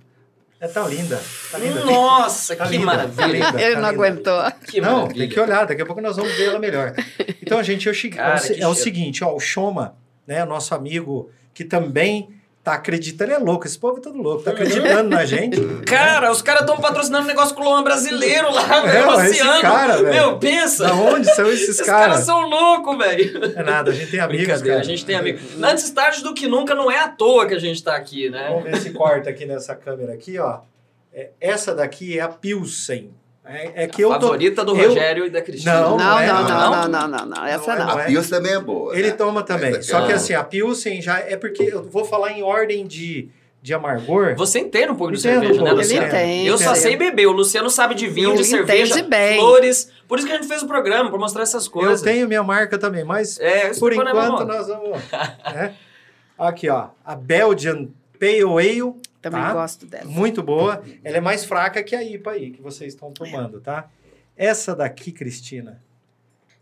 É, tá linda. Tá linda. Nossa, Tá que linda, maravilha. tá linda, Ele tá não linda. aguentou. Que não, maravilha. tem que olhar, daqui a pouco nós vamos ver ela melhor. Então, gente, eu cheguei, Cara, é, o, é o seguinte, ó, o Shoma, né, nosso amigo que também tá acreditando, ele é louco, esse povo é todo louco, tá acreditando na gente. Cara, os caras estão patrocinando um negócio com o Luan brasileiro lá, É, velho, esse Luciano. cara, velho. Meu, pensa. Da onde são esses Esses caras caras? são loucos, velho. É nada, a gente tem amigos, cara. a gente tem amigo. Antes tarde do que nunca, não é à toa que a gente tá aqui, né? Vamos ver se corta aqui nessa câmera aqui, ó. É, essa daqui é a Pilsen. É, é que eu tô... Favorita do eu- Rogério e da Cristina. Não, Não, não, é, não, não. não, não, não, não. Essa Não é, não. não A Pils também é boa. Ele né? toma também. É Só que bom. assim, a Pilsen já é porque eu vou falar em ordem de, de amargor. Você entende um pouco de Entendo cerveja, um né, pouco, Luciano? Ele entende. Eu só sei beber. O Luciano sabe de vinho, de cerveja, entende bem. flores. Por isso que a gente fez o programa, pra mostrar essas coisas. Eu tenho minha marca também, mas É, por enquanto nós vamos. né? Aqui, ó. A Belgian Pale Ale. Também tá? gosto dela. Muito boa. Ela é mais fraca que a IPA aí, que vocês estão tomando, tá? Essa daqui, Cristina,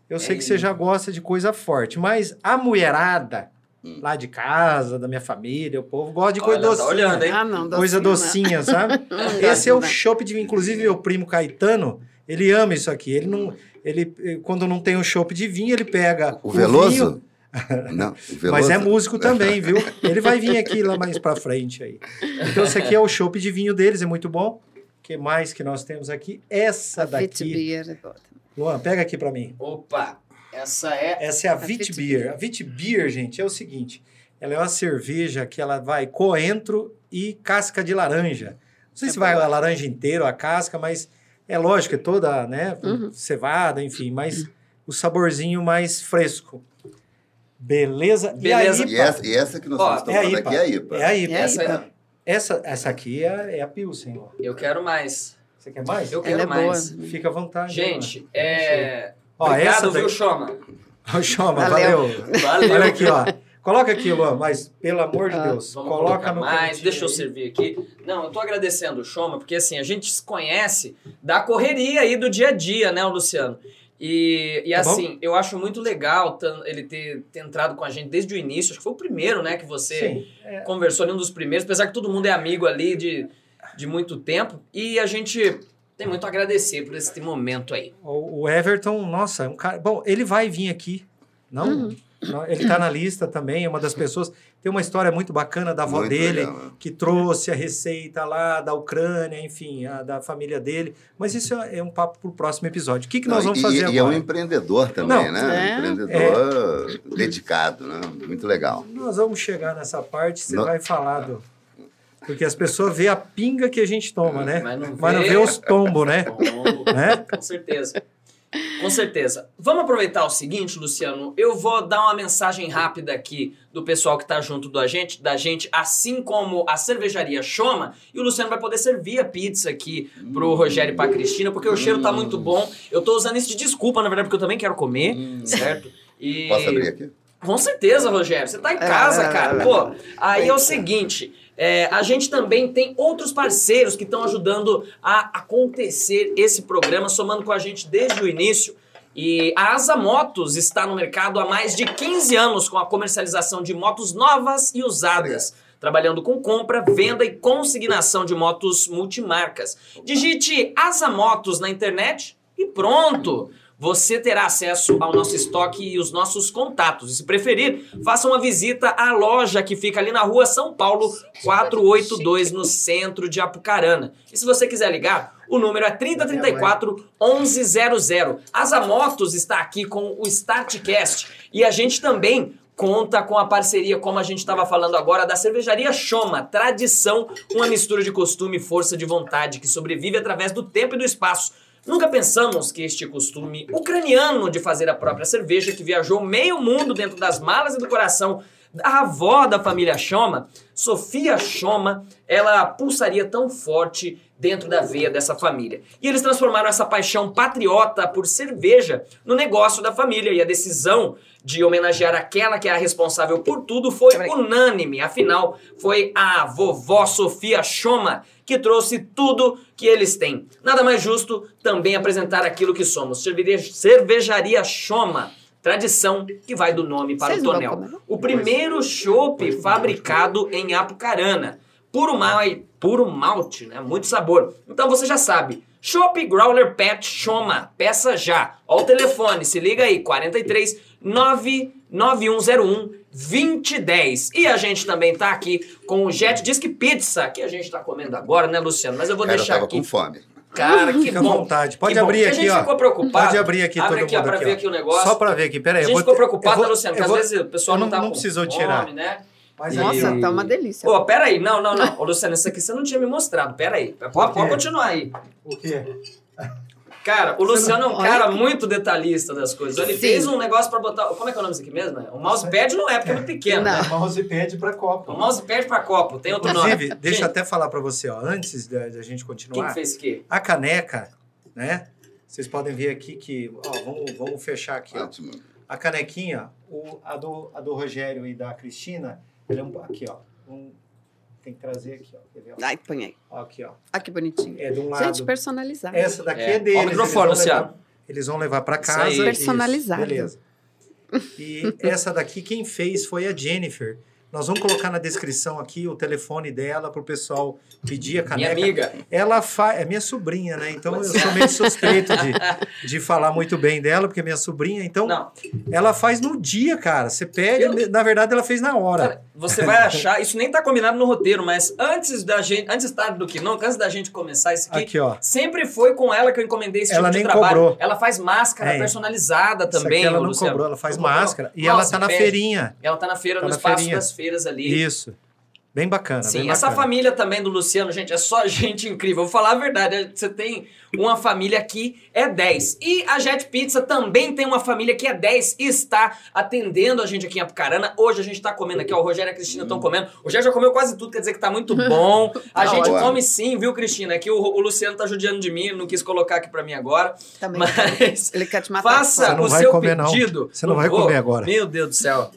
eu sei que você já gosta de coisa forte, mas a mulherada Hum. lá de casa, da minha família, o povo gosta de coisa Olha, tá docinha. olhando, hein? Ah, não, coisa docinho, docinha, sabe? Não dá, Esse é o chopp de vinho. Inclusive, meu primo Caetano, ele ama isso aqui. Ele não. Ele, eh, quando não tem o chopp de vinho, ele pega O Veloso? vinho, Não, o Veloso. mas é músico também, viu? Ele vai vir aqui lá mais pra frente aí. Então, esse aqui é o chopp de vinho deles, é muito bom. O que mais que nós temos aqui? Essa A Fit daqui. Beer é. Luan, pega aqui pra mim. Opa, essa é... Essa é a A Vit Vit Beer. Beer. A Vit Beer, gente, é o seguinte. Ela é uma cerveja que ela vai coentro e casca de laranja. Não sei É se vai boa. a laranja inteira ou a casca, mas é lógico, é toda, né, Uhum. cevada, enfim, mas o saborzinho mais fresco. Beleza? Beleza. E a E IPA? essa, e essa que nós Ó, estamos é IPA. aqui é a IPA. É a IPA. É a Essa, IPA. essa, essa aqui é, é a Pilsen, ó. Eu quero mais. Você quer mais? Eu Ela quero é boa. mais. Fica à vontade. Gente, ó. é... Ó, Obrigado, essa viu. Choma? Ô, Chama, Valeu. valeu. Valeu. Olha aqui, ó. Coloca aqui, Luan, mas pelo amor de Ah. Deus, Vamos coloca no mais, deixa eu servir aqui. Não, eu tô agradecendo o Choma, porque assim, a gente se conhece da correria aí do dia a dia, né, o Luciano? E, e Tá bom? assim, eu acho muito legal ele ter, ter entrado com a gente desde o início. Acho que foi o primeiro, né, que você Sim, é, conversou, ali, um dos primeiros, apesar que todo mundo é amigo ali de, de muito tempo. E a gente tem muito a agradecer por esse momento aí. o, o Everton, nossa, é um cara. Bom, ele vai vir aqui, não? Uhum. Ele tá na lista também, é uma das pessoas. Tem uma história muito bacana da avó Muito dele, legal, né? que trouxe a receita lá da Ucrânia, enfim, a da família dele. Mas isso é é um papo pro próximo episódio. O que, que nós Não, vamos e, fazer e é um agora? empreendedor também, Não, né? é. Empreendedor dedicado, né? Muito legal. Nós vamos chegar nessa parte, você Não. vai falar do. Porque as pessoas vê a pinga que a gente toma, né? Mas não Mas não vê. vê os tombos, né? Tombo. né? Com certeza. Com certeza. Vamos aproveitar o seguinte, Luciano. Eu vou dar uma mensagem rápida aqui do pessoal que tá junto da gente, da gente, assim como a cervejaria Choma, e o Luciano vai poder servir a pizza aqui pro Rogério e pra Cristina, porque o cheiro tá muito bom. Eu tô usando isso de desculpa, na verdade, porque eu também quero comer, certo? E... Posso abrir aqui? Com certeza, Rogério. Você tá em casa, É, cara. é, Pô, aí é o seguinte. É, a gente também tem outros parceiros que estão ajudando a acontecer esse programa, somando com a gente desde o início. E a Asa Motos está no mercado há mais de 15 anos com a comercialização de motos novas e usadas. Trabalhando com compra, venda e consignação de motos multimarcas. Digite Asa Motos na internet e pronto! Você terá acesso ao nosso estoque e os nossos contatos. E se preferir, faça uma visita à loja que fica ali na rua São Paulo 482, no centro de Apucarana. E se você quiser ligar, o número é 3034 1100. Asa Motos está aqui com o Startcast e a gente também conta com a parceria, como a gente estava falando agora, da cervejaria Choma, tradição, uma mistura de costume e força de vontade que sobrevive através do tempo e do espaço. Nunca pensamos que este costume ucraniano de fazer a própria cerveja, que viajou meio mundo dentro das malas e do coração da avó da família Choma, Sofia Choma, ela pulsaria tão forte dentro da veia dessa família. E eles transformaram essa paixão patriota por cerveja no negócio da família. E a decisão de homenagear aquela que é a responsável por tudo foi unânime. Afinal, foi a vovó Sofia Choma que trouxe tudo que eles têm. Nada mais justo também apresentar aquilo que somos. Cerveja- Cervejaria Choma. Tradição que vai do nome para Vocês o tonel. O primeiro chopp fabricado em Apucarana. Puro, mal, puro malte, né? Muito sabor. Então você já sabe. Chopp Growler Pet Choma. Peça já. Ó o telefone, se liga aí. 43 99101 2010. E a gente também tá aqui com o Jet Disc Pizza, que a gente tá comendo agora, né, Luciano? Mas eu vou Cara, eu deixar tava aqui. com fome. Cara, que Fica à bom. vontade. Pode Que abrir aqui, A gente ó. ficou preocupado. Pode abrir aqui Abre todo aqui, ó, mundo pra aqui, ver ó. aqui o negócio. Só pra ver aqui, peraí. A gente vou- ficou preocupado, vou- Luciano? Porque vou- às vezes o pessoal não, não, tá não com precisou fome, tirar. né? Mas Nossa, aí- tá uma delícia. Ô, peraí, não, não, não. Ô, Luciano, isso aqui você não tinha me mostrado. Peraí. Pode, pode continuar aí. O quê? Cara, o Luciano é um cara que- muito detalhista das coisas. Ele Sim. fez um negócio pra botar. Como é que é o nome disso aqui mesmo? O mousepad não é, porque é muito pequeno. Não. Né? Mousepad pra copo. O mousepad pra copo, tem outro Inclusive, nome. deixa eu até falar pra você, ó, antes da, da gente Quem continuar. que fez o quê? A caneca, né? Vocês podem ver aqui que, ó, vamos, vamos fechar aqui, ó. Ótimo. A canequinha, o, a, do, a do Rogério e da Cristina, ele é um, aqui, ó. um- tem que trazer aqui, ó. Quer ver, ó? Ai, põe aí. Ó, Aqui, ó. Ah, que bonitinho. É de um lado. Gente, personalizado. Essa daqui É. é, deles. Ó o microfone, eles vão levar- Luciano. Eles vão levar pra casa. Personalizado. beleza. E essa daqui, quem fez foi a Jennifer. Nós vamos colocar na descrição aqui o telefone dela pro pessoal pedir a Minha caneca. amiga. Ela faz. É minha sobrinha, né? Então eu sou meio suspeito de, de falar muito bem dela, porque é minha sobrinha. Então Não, ela faz no dia, cara. Você pede, Eu- na verdade ela fez na hora. cara, você vai achar. Isso nem tá combinado no roteiro, mas antes da gente. Antes tarde do que não, antes da gente começar isso aqui. Aqui, ó. Sempre foi com ela que eu encomendei esse Ela tipo de nem trabalho. cobrou. Ela faz máscara É. personalizada também, ela não Luciano. cobrou, ela faz Não cobrou. máscara. E ela Nossa, tá na pede. feirinha. Ela tá na feira, Tá no espaço feirinha. das feiras ali. Isso. Bem bacana. Sim, bem essa bacana. família também do Luciano, gente, é só gente incrível. Vou falar a verdade, você tem uma família que é 10. E a Jet Pizza também tem uma família que é 10 e está atendendo a gente aqui em Apucarana. Hoje a gente tá comendo aqui, ó, o Rogério e a Cristina estão comendo. O Rogério já comeu quase tudo, quer dizer que tá muito bom. A Tá gente ótimo. come sim, viu, Cristina? Aqui o, o Luciano tá judiando de mim, não quis colocar aqui pra mim agora. Também. Mas Ele quer te matar. faça Você não o vai seu comer, não. pedido. Você não vai vou. comer agora. Meu Deus do céu.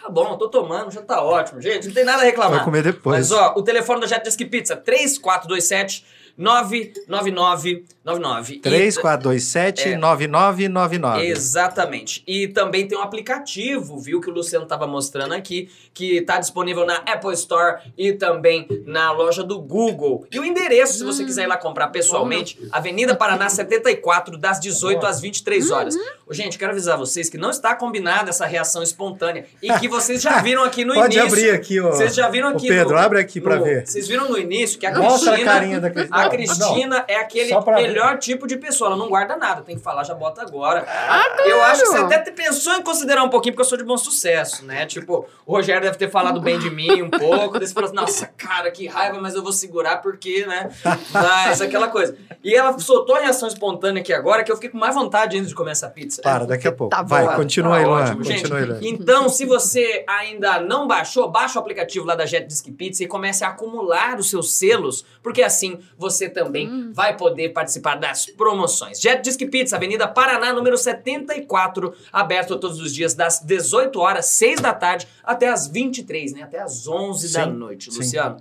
Tá bom, tô tomando, já tá ótimo. Gente, não tem nada a reclamar. Vai comer depois. Mas ó, o telefone da Jet Disc Pizza, 3427 99999. 3427 9999. Exatamente. E também tem um aplicativo, viu, que o Luciano tava mostrando aqui, que tá disponível na Apple Store e também na loja do Google. E o endereço, se você quiser ir lá comprar pessoalmente, Avenida Paraná 74, das 18 às 23 horas. Ô, Gente, quero avisar vocês que não está combinada essa reação espontânea e que vocês já viram aqui no Pode início. abrir aqui, ó. Vocês já viram aqui Pedro, no- abre aqui pra no- ver. Vocês viram no início que a Mostra a Cristina... carinha da Cristina. A Não, Cristina é aquele ver, melhor tipo de pessoa. Ela não guarda nada, tem que falar, já bota agora. eu acho que você até pensou em considerar um pouquinho, porque eu sou de bom sucesso, né? Tipo, o Rogério deve ter falado bem de mim um pouco. Daí você falou assim, nossa, cara, que raiva, mas eu vou segurar porque, né? Mas aquela coisa. E ela soltou a reação espontânea aqui agora, que eu fiquei com mais vontade ainda de comer essa pizza. Para, daqui a pouco. Tá bom. Vai, Tá continua aí, Luan. Continua aí, Luan. Então, se você ainda não baixou, baixa o aplicativo lá da Jet Disc Pizza e comece a acumular os seus selos, porque assim você também vai poder participar das promoções. Jet Disc Pizza, Avenida Paraná, número 74, aberto todos os dias das 18 horas, 6 da tarde, até as 23, né? Até as 11 da Sim, noite, sim. Luciano.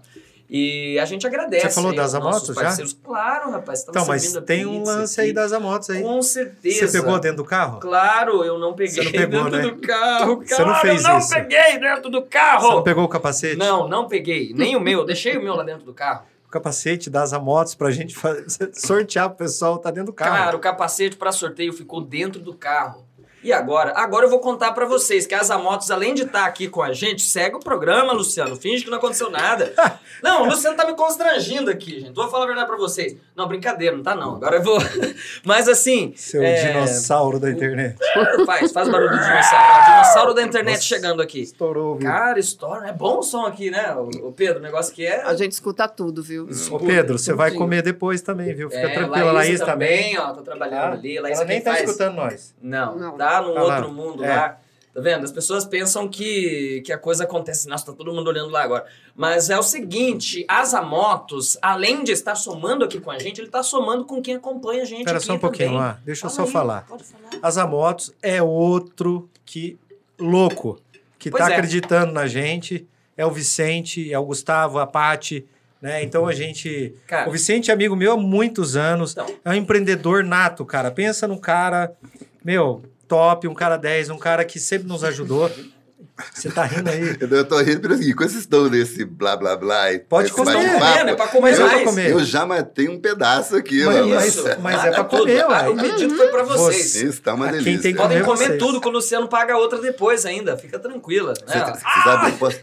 E a gente agradece. Você falou das Amotos já? Claro, rapaz. Então, mas tem um lance aqui. aí das amotos aí. Com certeza. Você pegou dentro do carro? Claro, eu não peguei Você não pegou, dentro né? do carro. Você não Cara, fez eu não isso. peguei dentro do Você carro. não pegou o capacete? Não, não peguei. Nem o meu. Deixei o meu lá dentro do carro. O capacete das amotos pra gente fa- sortear pro pessoal, tá dentro do carro. Cara, o capacete para sorteio ficou dentro do carro. E agora? Agora eu vou contar pra vocês que as Amotos, além de estar aqui com a gente, segue o programa, Luciano. Finge que não aconteceu nada. Não, o Luciano tá me constrangindo aqui, gente. Vou falar a verdade pra vocês. Não, brincadeira, não tá não. Agora eu vou. Mas assim. Seu é, dinossauro da internet. Faz, faz barulho do dinossauro. Ó, dinossauro da internet Nossa. chegando aqui. Estourou, viu? Cara, estoura. É bom o som aqui, né, o, Pedro? O negócio que é. A gente escuta tudo, viu? Ô, Pedro, você vai comer depois também, viu? Fica É, tranquila, Laís, também. também, ó, tá trabalhando ali. Laís Ela é nem tá faz. escutando nós. Não, Não. tá num Tá lá. outro mundo É. lá. Tá vendo? As pessoas pensam que, que a coisa acontece. Nossa, tá todo mundo olhando lá agora. Mas é o seguinte: as Amotos, além de estar somando aqui com a gente, ele tá somando com quem acompanha a gente Espera aqui só um pouquinho também. lá. Deixa eu Fala só aí, falar. Pode falar. As Amotos é outro que louco, que Pois tá é. acreditando na gente. É o Vicente, é o Gustavo, a Pati, né? Então a gente. Cara, O Vicente é amigo meu há muitos anos. então, É um empreendedor nato, cara. Pensa num cara, meu, top, um cara 10, um cara que sempre nos ajudou. Você tá rindo aí? Eu, tô rindo pelo seguinte, quando vocês estão nesse blá blá blá e Pode comer. comendo, é pra comer Mas eu mais. vou comer. Eu já matei um pedaço aqui, Mas- mano. mas- Isso. mas é pra tudo. comer, Ah, ué. O pedido foi pra vocês. Você- Isso tá uma Ah, quem delícia. tem que Podem comer comer tudo que o Luciano paga outra depois ainda. Fica tranquila. Você, Né? você sabe, eu posso,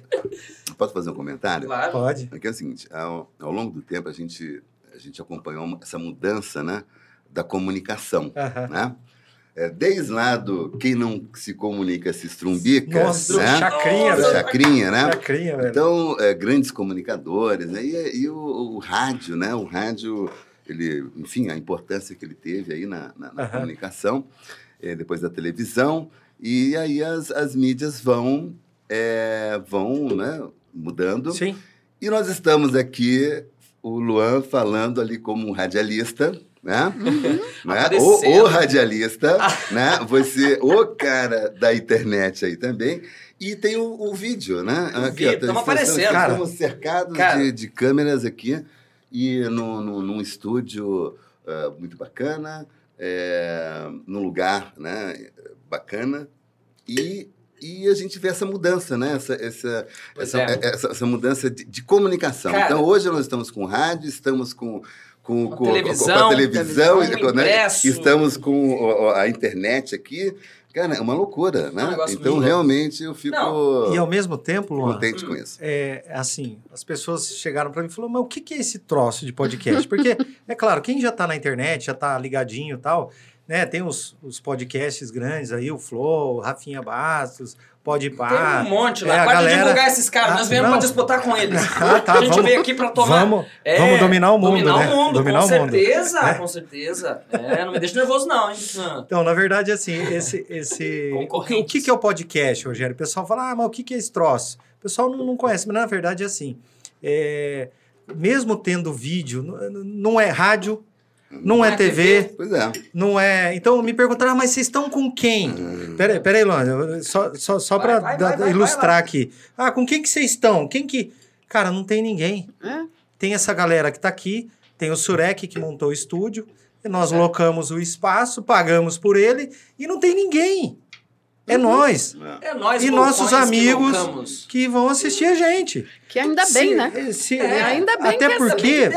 posso fazer um comentário? Claro. Pode. Aqui é o seguinte, ao, ao longo do tempo a gente, a gente acompanhou uma- essa mudança né, da comunicação, Aham. né? É, desde lá do quem não se comunica se estrumbica, Nossa, né? chacrinha, velho. chacrinha, né? Chacrinha, velho. Então, é, grandes comunicadores, né? e, e o, o rádio, né? O rádio, ele, enfim, a importância que ele teve aí na, na- na Aham. comunicação, é, depois da televisão, e aí as, as mídias vão, é, vão né, mudando. Sim. E nós estamos aqui, o Luan falando ali como um radialista, né? né? O, o radialista, né? Você, o cara da internet aí também. E tem o, o vídeo, né? Tamo estamos- aparecendo. Cara. Estamos cercados Cara. de, de câmeras aqui e no, no, num estúdio ah, muito bacana, é, num lugar né, bacana. E, e a gente vê essa mudança, né? Essa, essa, essa, é. essa, essa mudança de, de comunicação. Cara. então, hoje nós estamos com rádio, estamos com, com, Com com, televisão, com a televisão, televisão, né? estamos com a internet aqui. Cara, é uma loucura, né? É um negócio então, realmente, eu fico E ao mesmo tempo, Luan, contente com isso. é assim, as pessoas chegaram para mim e falaram, mas o que, que é esse troço de podcast? Porque, é claro, quem já tá na internet, já tá ligadinho e tal, né? Tem os, os podcasts grandes aí, o Flow, o Rafinha Bastos, Podpah. Tem um monte lá. é, a Pode galera- divulgar esses caras. Ah, Nós viemos pra disputar com eles. Ah, tá, a gente vamos- veio aqui pra tomar. Vamos, É, vamos dominar o mundo, dominar né? o mundo, dominar com o mundo. certeza, É. com certeza. É, não me deixa nervoso, não, hein? Então, na verdade, assim, esse. esse o, que, que é o podcast, Rogério? O pessoal fala, ah, mas o que, que é esse troço? O pessoal não, não conhece, mas na verdade é assim. é, mesmo tendo vídeo, não é rádio, não é é TV, Pois é. não é. Então me perguntaram, ah, mas vocês estão com quem? Peraí, peraí, Luan, só, só, só para vai, vai, vai, ilustrar vai aqui. Ah, com quem que vocês estão? Quem que. Cara, não tem ninguém. É? Tem essa galera que tá aqui, tem o Surek que montou o estúdio, e nós É. locamos o espaço, pagamos por ele e não tem ninguém. É nós É. É nós, E nossos que amigos loucamos. que vão assistir a gente. Que ainda bem, Se- né? se- É, ainda bem Até que que porque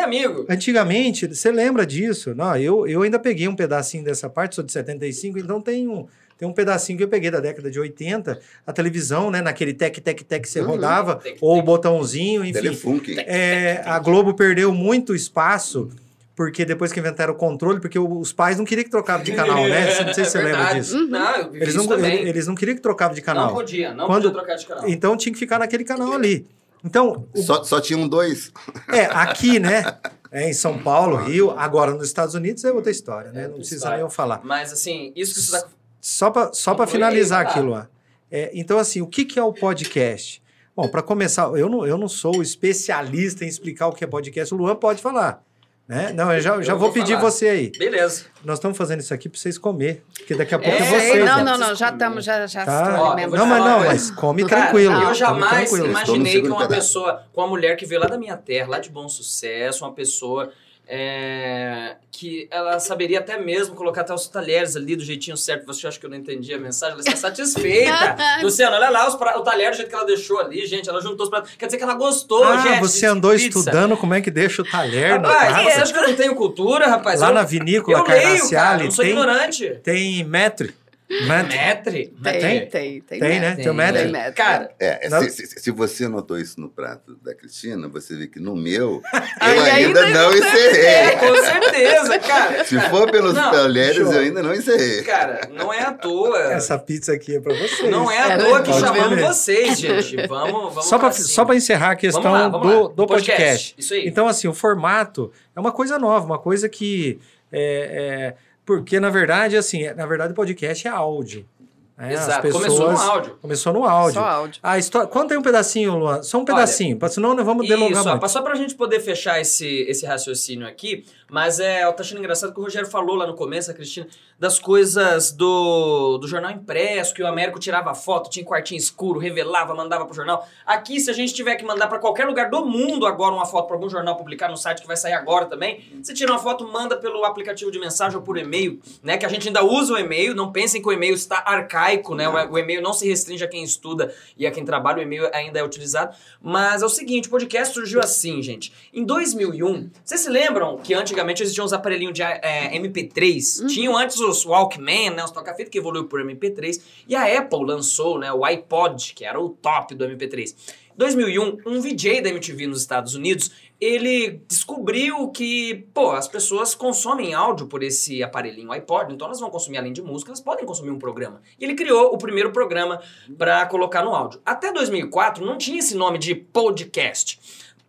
antigamente, você lembra disso? Não, eu, eu ainda peguei um pedacinho dessa parte, sou de 75, então tem um, tem um pedacinho que eu peguei da década de 80, a televisão, né, naquele tec tec tec que você Uhum. rodava, Tec, ou o botãozinho, enfim. Telefunk. É, a Globo perdeu muito espaço porque depois que inventaram o controle, porque os pais não queriam que trocava de canal, né? Não sei se você É lembra verdade. disso. Não, eu Eles isso não, também. eles não queriam que trocava de Não canal. podia, não Quando- podia trocar de canal. Então tinha que ficar naquele canal ali. Então, o- Só, só tinham dois. é, aqui, né? É, em São Paulo, Rio, agora nos Estados Unidos é outra história, né? É Não precisa história. nem eu falar. Mas assim, isso que você tá... Só para só pra finalizar aí, vai aqui, lá. Luan. É, então, assim, o que, que é o podcast? Bom, para começar, eu não, eu não sou especialista em explicar o que é podcast. O Luan pode falar. Né? Não, eu já, Eu já vou vou pedir falar. você aí. Beleza. Nós estamos fazendo isso aqui para vocês comer, porque daqui a pouco É, é, vocês. não, né? não, não, já estamos, já, já Tá. Ó, Não, mas não, mas come Cara, tranquilo. eu jamais tranquilo. imaginei que uma pedaço. pessoa, com uma mulher que veio lá da minha terra, lá de bom sucesso, uma pessoa é, que ela saberia até mesmo colocar até os talheres ali do jeitinho certo. Você acha que eu não entendi a mensagem? Ela está satisfeita. Luciano, olha lá os pra- o talher do jeito que ela deixou ali, gente. Ela juntou os pratos. Quer dizer que ela gostou, Ah, gente. você andou pizza. estudando como é que deixa o talher Rapaz, você prato. acha que eu não tenho cultura, rapaz? Lá eu, na vinícola eu leio, cara. Não sou tem, ignorante. tem metre. Metre. Metre? Tem, Tem? tem, tem. Tem, né? Tem, o metre. Cara, É, Não. se, se- se você notou isso no prato da Cristina, você vê que no meu, eu Ai, ainda, ainda não é, encerrei. com certeza, cara. Se for pelos Não, talheres, show. eu ainda não encerrei. Cara, não é à toa. Essa pizza aqui é para vocês. Não é à É, toa que pode chamamos vocês, gente. Vamos, vamos Só para cima. só pra encerrar a questão Vamos lá, vamos do, lá. do podcast. Isso aí. Então, assim, o formato é uma coisa nova, uma coisa que. É, é, porque, na verdade, assim, é- na verdade, o podcast é áudio. né? As Exato. Começou no áudio. Começou no áudio. Só áudio. A história. Conta aí um pedacinho, Luan. Só um pedacinho, para senão nós vamos delongar Isso, muito. só pra gente poder fechar esse, esse raciocínio aqui, mas é, eu tô achando engraçado que o Rogério falou lá no começo, a Cristina, das coisas do, do jornal impresso, que o Américo tirava foto, tinha quartinho escuro, revelava, mandava pro jornal. Aqui, se a gente tiver que mandar pra qualquer lugar do mundo agora uma foto pra algum jornal publicar no site que vai sair agora também, você tira uma foto, manda pelo aplicativo de mensagem ou por e-mail, né? Que a gente ainda usa o e-mail, não pensem que o e-mail está arcaico, né? O, o e-mail não se restringe a quem estuda e a quem trabalha, o e-mail ainda é utilizado. Mas é o seguinte, o podcast surgiu assim, gente. Em 2001, vocês se lembram que antigamente existiam os aparelhinhos de é, MP3? Tinham antes os Walkman, né, os toca-fita que evoluiu por MP3. E a Apple lançou né, o iPod, que era o top do MP3. Em 2001, um VJ da MTV nos Estados Unidos, ele descobriu que, pô, as pessoas consomem áudio por esse aparelhinho iPod, então elas vão consumir além de música, elas podem consumir um programa. E ele criou o primeiro programa para colocar no áudio. Até 2004 não tinha esse nome de podcast.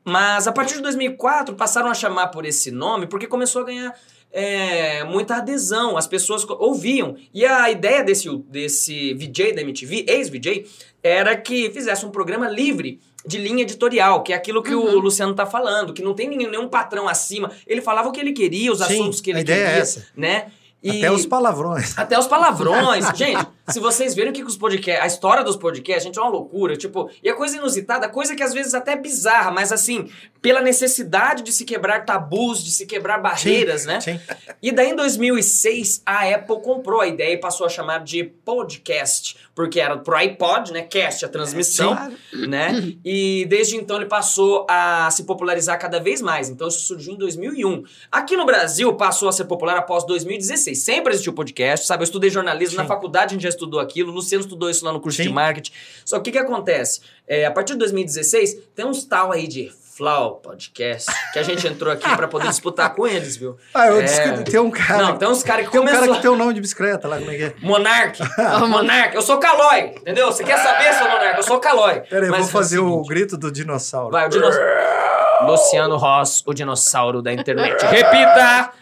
Mas a partir de 2004 passaram a chamar por esse nome porque começou a ganhar é, muita adesão. As pessoas ouviam. E a ideia desse, desse VJ da MTV, ex-VJ, era que fizesse um programa livre de linha editorial, que é aquilo que o Luciano tá falando, que não tem nenhum, nenhum patrão acima. Ele falava o que ele queria, os Sim, assuntos que ele a ideia é queria, essa. né? E- Até os palavrões. até os palavrões. gente, se vocês verem o que que os podcasts. A história dos podcasts, gente, é uma loucura. Tipo, e a coisa inusitada, coisa que às vezes até é bizarra, mas assim, pela necessidade de se quebrar tabus, de se quebrar barreiras, né? Sim. E daí em 2006, a Apple comprou a ideia e passou a chamar de podcast, porque era pro iPod, né? Cast, a transmissão, né? E desde então ele passou a se popularizar cada vez mais. Então isso surgiu em 2001. Aqui no Brasil passou a ser popular após 2016. Sempre existiu podcast, sabe? Eu estudei jornalismo na Sim. faculdade, a gente já estudou aquilo. O Luciano estudou isso lá no curso Sim. de marketing. Só que o que, que acontece? É, a partir de 2016, tem uns tal aí de Flow Podcast, que a gente entrou aqui pra poder disputar com eles, viu? Ah, eu É. tem um cara. Não, tem uns caras que tem um começou... cara que tem o nome de bicicleta lá, como é que é? Monark. Monark. Eu sou Calói, entendeu? Você quer saber, seu Monark? Eu sou Calói. Pera aí, eu vou fazer é o seguinte, grito do dinossauro. Vai, o dinossauro. Luciano Ross, o dinossauro da internet. Repita!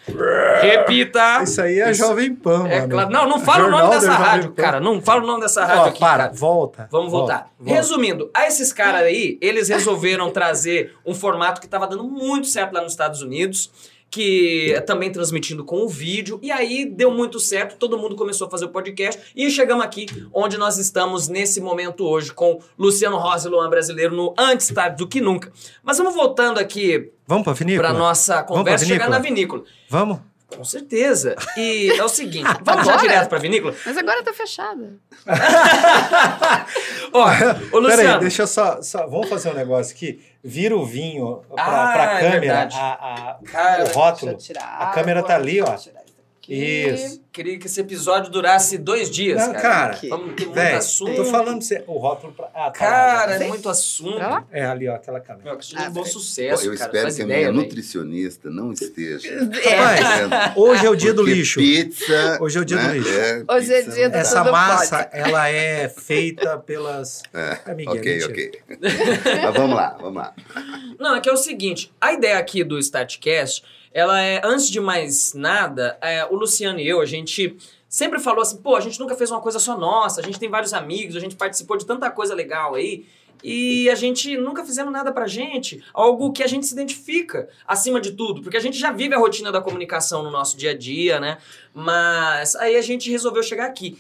Repita! Isso aí é Isso. Jovem Pan, É mano. claro. Não, não fala o nome dessa rádio, Pan. cara. Não fala o nome dessa rádio Ó, aqui. para, cara. volta. Vamos volta, voltar. volta. Resumindo, a esses caras aí, eles resolveram trazer um formato que estava dando muito certo lá nos Estados Unidos, que também transmitindo com o vídeo, e aí deu muito certo, todo mundo começou a fazer o podcast, e chegamos aqui onde nós estamos nesse momento hoje, com Luciano Rosa e Luan Brasileiro no Antes Tarde do Que Nunca. Mas vamos voltando aqui Vamos pra vinícola? para nossa conversa, chegar na vinícola. Vamos? Com certeza. E é o seguinte, vamos já Agora? direto para a vinícola? Mas agora tá fechada. Ó, ô Luciano... aí, deixa eu só, só... Vamos fazer um negócio aqui. Vira o vinho pra, Ah, pra é câmera, verdade. a, a- Cara, o rótulo. Deixa eu tirar A câmera tá ali, ó. Deixa eu tirar isso Isso. Queria que esse episódio durasse dois dias, Não, cara. cara, Vamos ter muito Véi, assunto. eu tô falando você, o rótulo pra... Ah, tá lá, Cara, já. é muito assunto. Lá? É ali, ó, aquela câmera. Meu, é Ah, um bom sucesso, eu cara. espero que a minha nutricionista não esteja. Rapaz, hoje é o dia do lixo. Pizza. Hoje é o dia do né, lixo. Hoje é dia do. Essa massa, pode. ela é feita pelas... É, É, Miguel, ok, mentira. ok. Mas vamos lá, vamos lá. Não, é que é o seguinte, a ideia aqui do StartCast, ela é, antes de mais nada, é, o Luciano e eu, a gente sempre falou assim, pô, a gente nunca fez uma coisa só nossa, a gente tem vários amigos, a gente participou de tanta coisa legal aí, e a gente nunca fizemos nada pra gente, algo que a gente se identifica acima de tudo, porque a gente já vive a rotina da comunicação no nosso dia a dia, né? Mas aí a gente resolveu chegar aqui.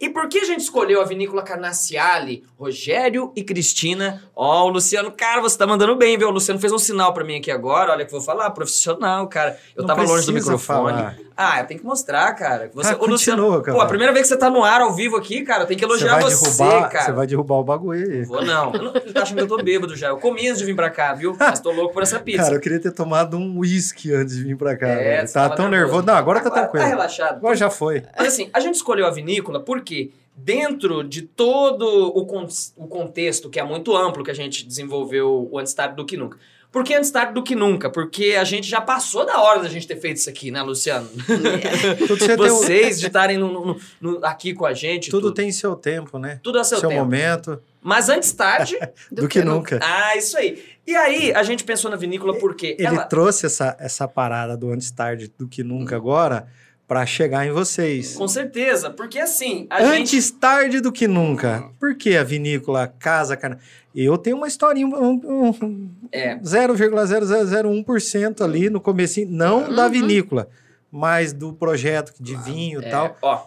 E por que a gente escolheu a vinícola Carnaciale, Rogério e Cristina? Ó, o Luciano, cara, você tá mandando bem, viu? O Luciano fez um sinal pra mim aqui agora, olha que eu vou falar, profissional, cara. Eu Não tava longe do microfone. falar. Ah, eu tenho que mostrar, cara. Você, Ah, o Luciano, continua, pô, cara. a primeira vez que você tá no ar ao vivo aqui, cara, eu tenho que Você elogiar vai, você, derrubar, cara. você vai derrubar o bagulho aí. Vou não. Eu não você tá achando que eu tô bêbado já. Eu comi antes de vir pra cá, viu? Mas tô louco por essa pizza. Cara, eu queria ter tomado um uísque antes de vir pra cá. É, você tava tão nervoso. nervoso. Não, agora tá Tá tranquilo. relaxado. Agora já foi. Mas assim, a gente escolheu a vinícola porque dentro de todo o, con- o contexto, que é muito amplo, que a gente desenvolveu o Antes Tarde do Que Nunca. Por que Antes Tarde do Que Nunca? Porque a gente já passou da hora da gente ter feito isso aqui, né, Luciano? O- Vocês de estarem no- no- no- aqui com a gente. tudo tudo tem seu tempo, né? Tudo a seu, tempo. momento. Mas antes tarde. Do, que, nunca. ah, isso aí. E aí, a gente pensou na vinícola porque Ele ela. trouxe essa, essa parada do antes tarde do que nunca agora pra chegar em vocês. Com certeza, porque assim, a gente. Antes tarde do que nunca. Por que a vinícola Casa Carna? Eu tenho uma historinha, um, um, É. 0,0001% ali no comecinho, não da Uhum. vinícola, mas do projeto de vinho e é, tal. Ó,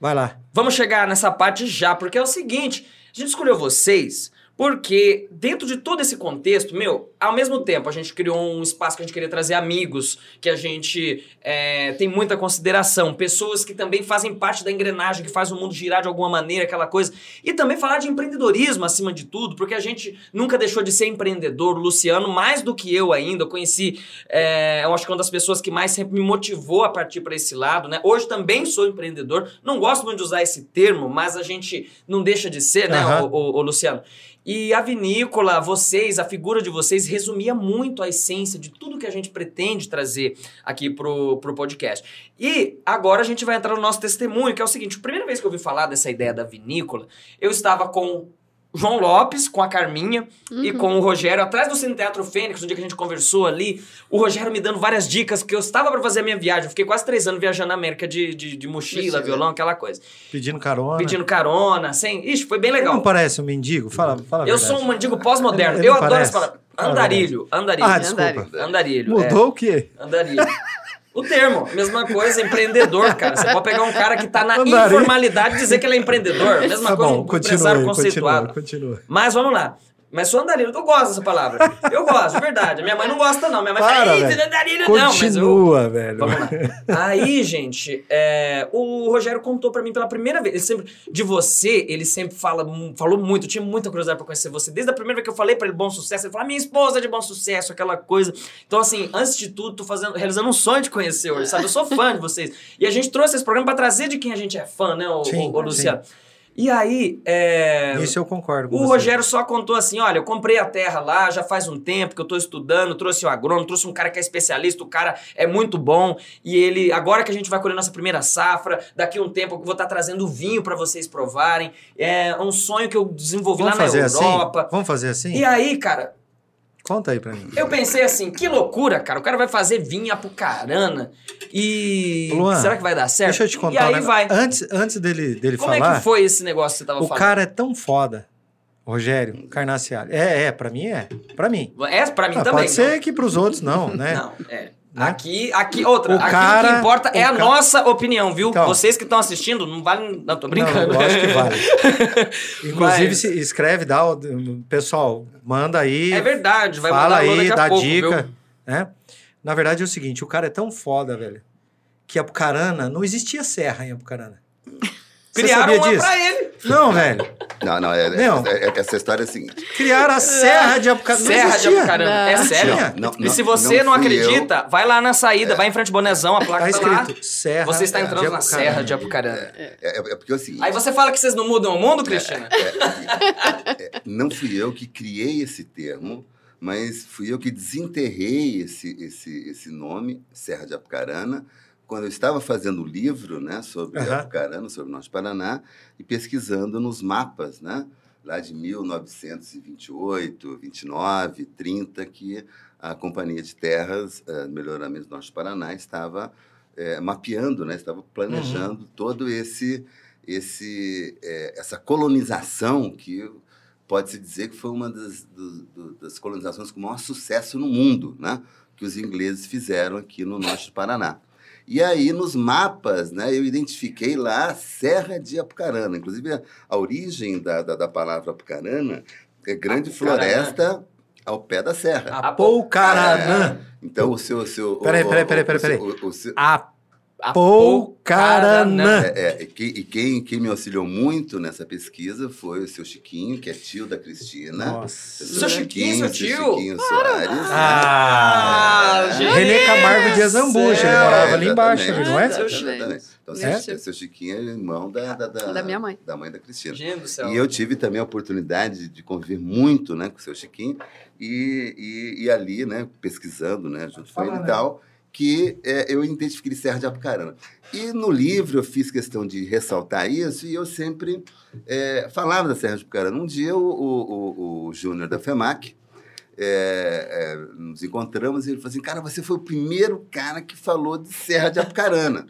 Vai lá. Vamos chegar nessa parte já, porque é o seguinte: a gente escolheu vocês porque, dentro de todo esse contexto, meu, ao mesmo tempo, a gente criou um espaço que a gente queria trazer amigos, que a gente é, tem muita consideração, pessoas que também fazem parte da engrenagem, que faz o mundo girar de alguma maneira, aquela coisa. E também falar de empreendedorismo acima de tudo, porque a gente nunca deixou de ser empreendedor. O Luciano, mais do que eu ainda, eu conheci, é, eu acho que uma das pessoas que mais sempre me motivou a partir para esse lado, né? Hoje também sou empreendedor, não gosto muito de usar esse termo, mas a gente não deixa de ser, né, Aham. o, o- o Luciano? E a vinícola, vocês, a figura de vocês resumia muito a essência de tudo que a gente pretende trazer aqui pro, pro podcast. E agora a gente vai entrar no nosso testemunho, que é o seguinte: a primeira vez que eu ouvi falar dessa ideia da vinícola, eu estava com João Lopes, com a Carminha e Uhum. com o Rogério, atrás do Cine Teatro Fênix, no dia que a gente conversou ali, o Rogério me dando várias dicas, porque eu estava para fazer a minha viagem. Eu fiquei quase três anos viajando na América de, de, de mochila, violão, aquela coisa. Pedindo carona. Pedindo carona, sem. Ixi, foi bem legal. não parece um mendigo? Fala, fala Eu sou um mendigo pós-moderno. Eu não adoro parece? essa palavra. Andarilho, andarilho. Ah, desculpa. Andarilho. Mudou o quê? É, andarilho. O termo, mesma coisa, empreendedor, cara. Você pode pegar um cara que tá na Andarilho. informalidade e dizer que ele é empreendedor. Mesma Tá coisa, bom, um continua empresário conceituado. continua, continua. Mas vamos lá. Mas sou andarilho, eu gosto dessa palavra. Eu gosto, de verdade. Minha mãe não gosta, não. Minha mãe Para, fala, Ih, velho. andarilho não, mas eu, Continua, velho. Vamos lá. Aí, gente, é, o Rogério contou pra mim pela primeira vez. Ele sempre, de você, ele sempre fala, falou muito. Eu tinha muita curiosidade pra conhecer você. Desde a primeira vez que eu falei pra ele bom sucesso, ele falou: "Ah, minha esposa é de bom sucesso, aquela coisa. Então, assim, antes de tudo, tô fazendo, realizando um sonho de conhecer hoje, sabe? Eu sou fã de vocês. E a gente trouxe esse programa pra trazer de quem a gente é fã, né, o, Sim, o- o Luciano? E aí, é, Isso eu concordo com o você. Rogério só contou assim: olha, eu comprei a terra lá, já faz um tempo que eu tô estudando, trouxe o agrônomo, trouxe um cara que é especialista, o cara é muito bom. E ele, agora que a gente vai colher nossa primeira safra, daqui a um tempo eu vou estar trazendo vinho pra vocês provarem. É um sonho que eu desenvolvi Vamos lá na fazer Europa. assim? Vamos fazer assim? E aí, cara, Conta aí pra mim. eu pensei assim, que loucura, cara. O cara vai fazer vinho Apucarana. E. Luan, será que vai dar certo? Deixa eu te contar. E aí um vai. Antes, antes dele, dele Como é falar, que foi esse negócio que você tava o falando? cara é tão foda, Rogério Carnaciale. É, é, pra mim é. Pra mim. É, pra mim Ah, também. pode ser que pros outros não, né? Não, é. Né? Aqui, aqui, outra. O aqui o cara- que importa é o a nossa opinião, viu? Então. Vocês que estão assistindo, não vale. Não, tô brincando. Não, lógico que vale. Inclusive, Mas- se escreve, dá o... Pessoal, manda aí. É verdade, vai fala mandar aí, dá pouco, dica. viu? Né? Na verdade é o seguinte, o cara é tão foda, velho, que Apucarana, não existia serra em Apucarana. Criaram uma disso? pra ele. Não, velho. Não, não, é, Não. é- é- essa história é a seguinte. Criaram a Serra de Apucarana. Não Serra de. Apucarana. Não. É Não sério. tinha. Não, e não- se você não, não acredita, vai lá na saída, vai em frente ao bonezão, a placa Tá tá, lá. escrito Serra Você está entrando na. Serra de Apucarana. É, é- é porque é o seguinte. Aí você fala que vocês não mudam o mundo, Cristina? É, não fui eu que criei esse termo, mas fui eu que desenterrei esse, esse, esse nome, Serra de Apucarana, quando eu estava fazendo o livro né, sobre Aham. Apucarana, sobre o Norte Paraná, e pesquisando nos mapas, né, lá de 1928, 29, 30, que a Companhia de Terras, eh, Melhoramento do Norte Paraná, estava eh, mapeando, né, estava planejando todo esse, esse, eh, essa colonização que pode-se dizer que foi uma das, do- do- das colonizações com maior sucesso no mundo, né? que os ingleses fizeram aqui no norte do Paraná. E aí, nos mapas, né, eu identifiquei lá a Serra de Apucarana. Inclusive, a, a origem da, da, da palavra Apucarana é grande Apucarana. floresta ao pé da serra. Apucarana. Então, o seu... O seu Peraí, peraí, peraí, peraí, seu- o- o Apucarana. É, é, e quem, e quem, quem me auxiliou muito nessa pesquisa foi o seu Chiquinho, que é tio da Cristina. Nossa. Seu Chiquinho, seu tio? Chiquinho Soares. Ah, Ah, gente. Renê Camargo de Azambuja, ele morava ali embaixo, não é? Então, É? seu, seu Chiquinho é irmão da, da, Da minha mãe. Da mãe da Cristina. Gente do céu. E eu tive também a oportunidade de conviver muito né, com o seu Chiquinho e, e, e ali, né, pesquisando né, junto com ele e né? tal, que é, eu identifiquei Serra de Apucarana. E no livro eu fiz questão de ressaltar isso e eu sempre é, falava da Serra de Apucarana. Um dia o, o, o, Júnior da FEMAC é, é, nos encontramos e ele falou assim, cara, você foi o primeiro cara que falou de Serra de Apucarana.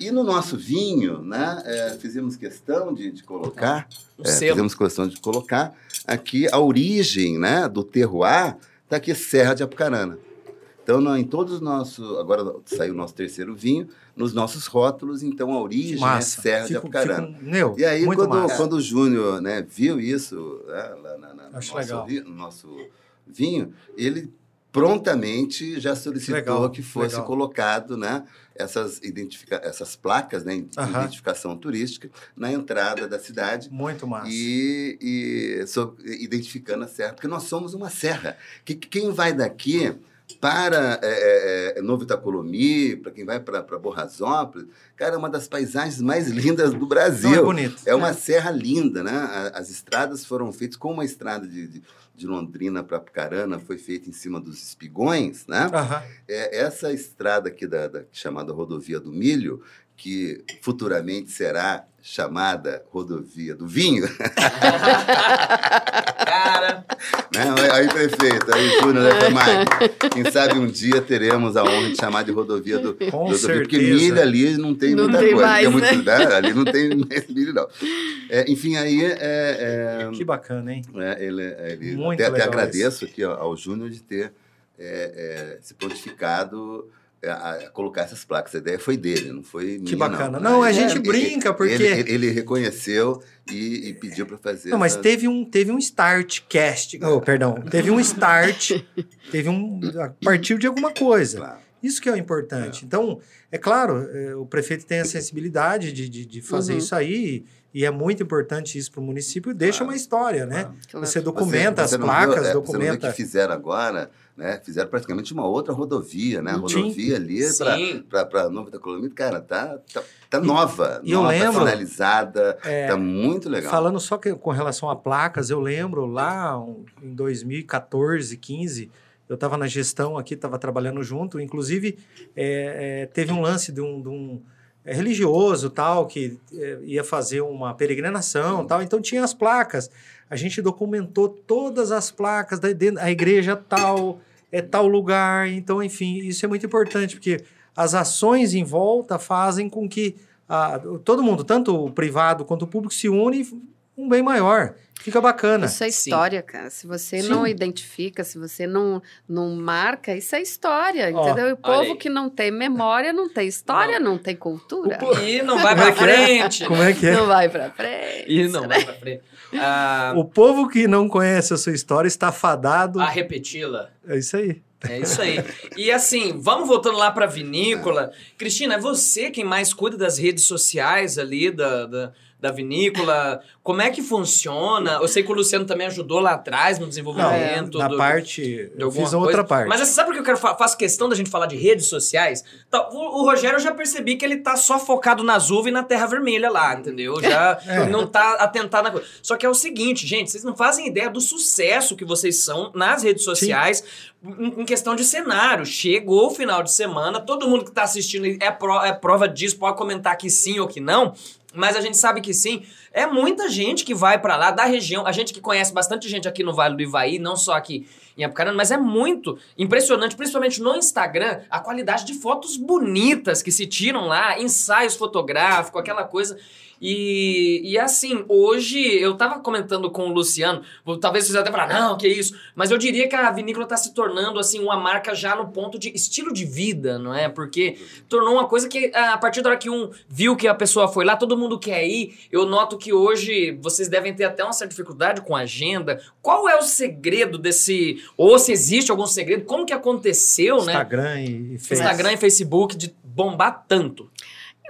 E no nosso vinho, né, é, fizemos questão de, de colocar é, fizemos questão de colocar aqui a origem né, do terroir, está aqui Serra de Apucarana. Então, nó- em todos os nossos. Agora saiu o nosso terceiro vinho, nos nossos rótulos, então a origem Massa. é Serra de Fico- Apucarana. fico- meu, E aí, quando, massa. quando o Júnior né, viu isso né, lá na, na- no, nosso, legal. vi- no nosso vinho, ele prontamente já solicitou Legal, que fosse legal. colocado né, essas, identifica essas placas né, de identificação turística na entrada da cidade Muito massa. e, e so- identificando a serra, porque nós somos uma serra. Que, que quem vai daqui para é, é, é, Novo Itacolomi, para quem vai para Borrazópolis, cara, é uma das paisagens mais lindas do Não, é Brasil. bonito. É uma serra linda, né? As estradas foram feitas, como a estrada de, de, de Londrina para Apucarana foi feita em cima dos espigões, né? Aham. É, essa estrada aqui da, da- chamada Rodovia do Milho, que futuramente será chamada Rodovia do Vinho, Cara, né? Aí, prefeito, aí, Júnior da FEMAC. Quem sabe um dia teremos a honra de chamar de Rodovia do, Com do, do Vinho, porque milho ali não tem Não muita tem coisa. mais, tem muito, né? né? Ali não tem mais milho, não. É, enfim, aí é, é, Que bacana, hein? é, ele, ele Muito até, até agradeço aqui ó, ao Júnior de ter é, é, se prontificado é, a, a colocar essas placas. A ideia foi dele, não foi minha, Que bacana. Não, Não, a Ele- gente ele- brinca, porque- Ele, ele- ele reconheceu e, e pediu para fazer. Não, mas essa- teve um, teve um start cast. Oh, perdão. Teve um start. teve um. A partir de alguma coisa. Claro. Isso que é o importante. Então, é claro, é, o prefeito tem a sensibilidade de, de, de fazer Uhum. isso aí, e é muito importante isso para o município, deixa Claro. uma história, né? Claro. Você documenta Você- você as placas, viu, é, Você não documenta. viu o que fizeram agora, né? Fizeram praticamente uma outra rodovia, né? A Sim. rodovia ali para sim. Nova Itacolomi, cara, tá, tá, tá nova. e eu nova, lembro- finalizada, É, tá muito legal. Falando só que, com relação a placas, eu lembro lá um, em 2014, 15, eu estava na gestão aqui, estava trabalhando junto, inclusive é, é, teve um lance de um, de um, é, religioso tal, que é, ia fazer uma peregrinação tal, então tinha as placas. A gente documentou todas as placas da a igreja tal, é tal lugar, então, enfim, isso é muito importante, porque as ações em volta fazem com que a- todo mundo, tanto o privado quanto o público, se une um bem maior. Fica bacana. Isso é Sim. história, cara. Se você Sim. não identifica, se você não, não marca, isso é história, Ó, entendeu? E o povo aí. que não tem memória, não tem história, não, tem cultura. E não vai pra frente. Como é que é? Não vai pra frente. E não vai pra frente. Ah, O povo que não conhece a sua história está fadado. a repeti-la. É isso aí. É isso aí. E assim, vamos voltando lá pra vinícola. Cristina, é você quem mais cuida das redes sociais ali da, da, da vinícola? Como é que funciona? Eu sei que o Luciano também ajudou lá atrás no desenvolvimento. Não, na do, parte, eu alguma fiz outra coisa. parte. Mas você sabe por que eu quero fa faço questão da gente falar de redes sociais? Tá, o, o Rogério eu já percebi que ele tá só focado nas uvas e na terra vermelha lá, entendeu? Já É. não tá atentado na coisa. Só que é o seguinte, gente, vocês não fazem ideia do sucesso que vocês são nas redes sociais em, em questão de cenário. Chegou o final de semana, todo mundo que tá assistindo é, pro- é prova disso, pode comentar que sim ou que não. Mas a gente sabe que sim. É muita gente que vai pra lá, da região. A gente que conhece bastante gente aqui no Vale do Ivaí, não só aqui em Apucarana, mas é muito impressionante, principalmente no Instagram, a qualidade de fotos bonitas que se tiram lá, ensaios fotográficos, aquela coisa. E, e assim, hoje eu tava comentando com o Luciano, talvez vocês até falar, não, que isso, mas eu diria que a vinícola tá se tornando assim uma marca já no ponto de estilo de vida, não é? Porque tornou uma coisa que a partir da hora que um viu que a pessoa foi lá, todo mundo quer ir. Eu noto que hoje vocês devem ter até uma certa dificuldade com a agenda. Qual é o segredo desse, ou se existe algum segredo, como que aconteceu, né? Instagram e, e Face. Instagram e Facebook de bombar tanto.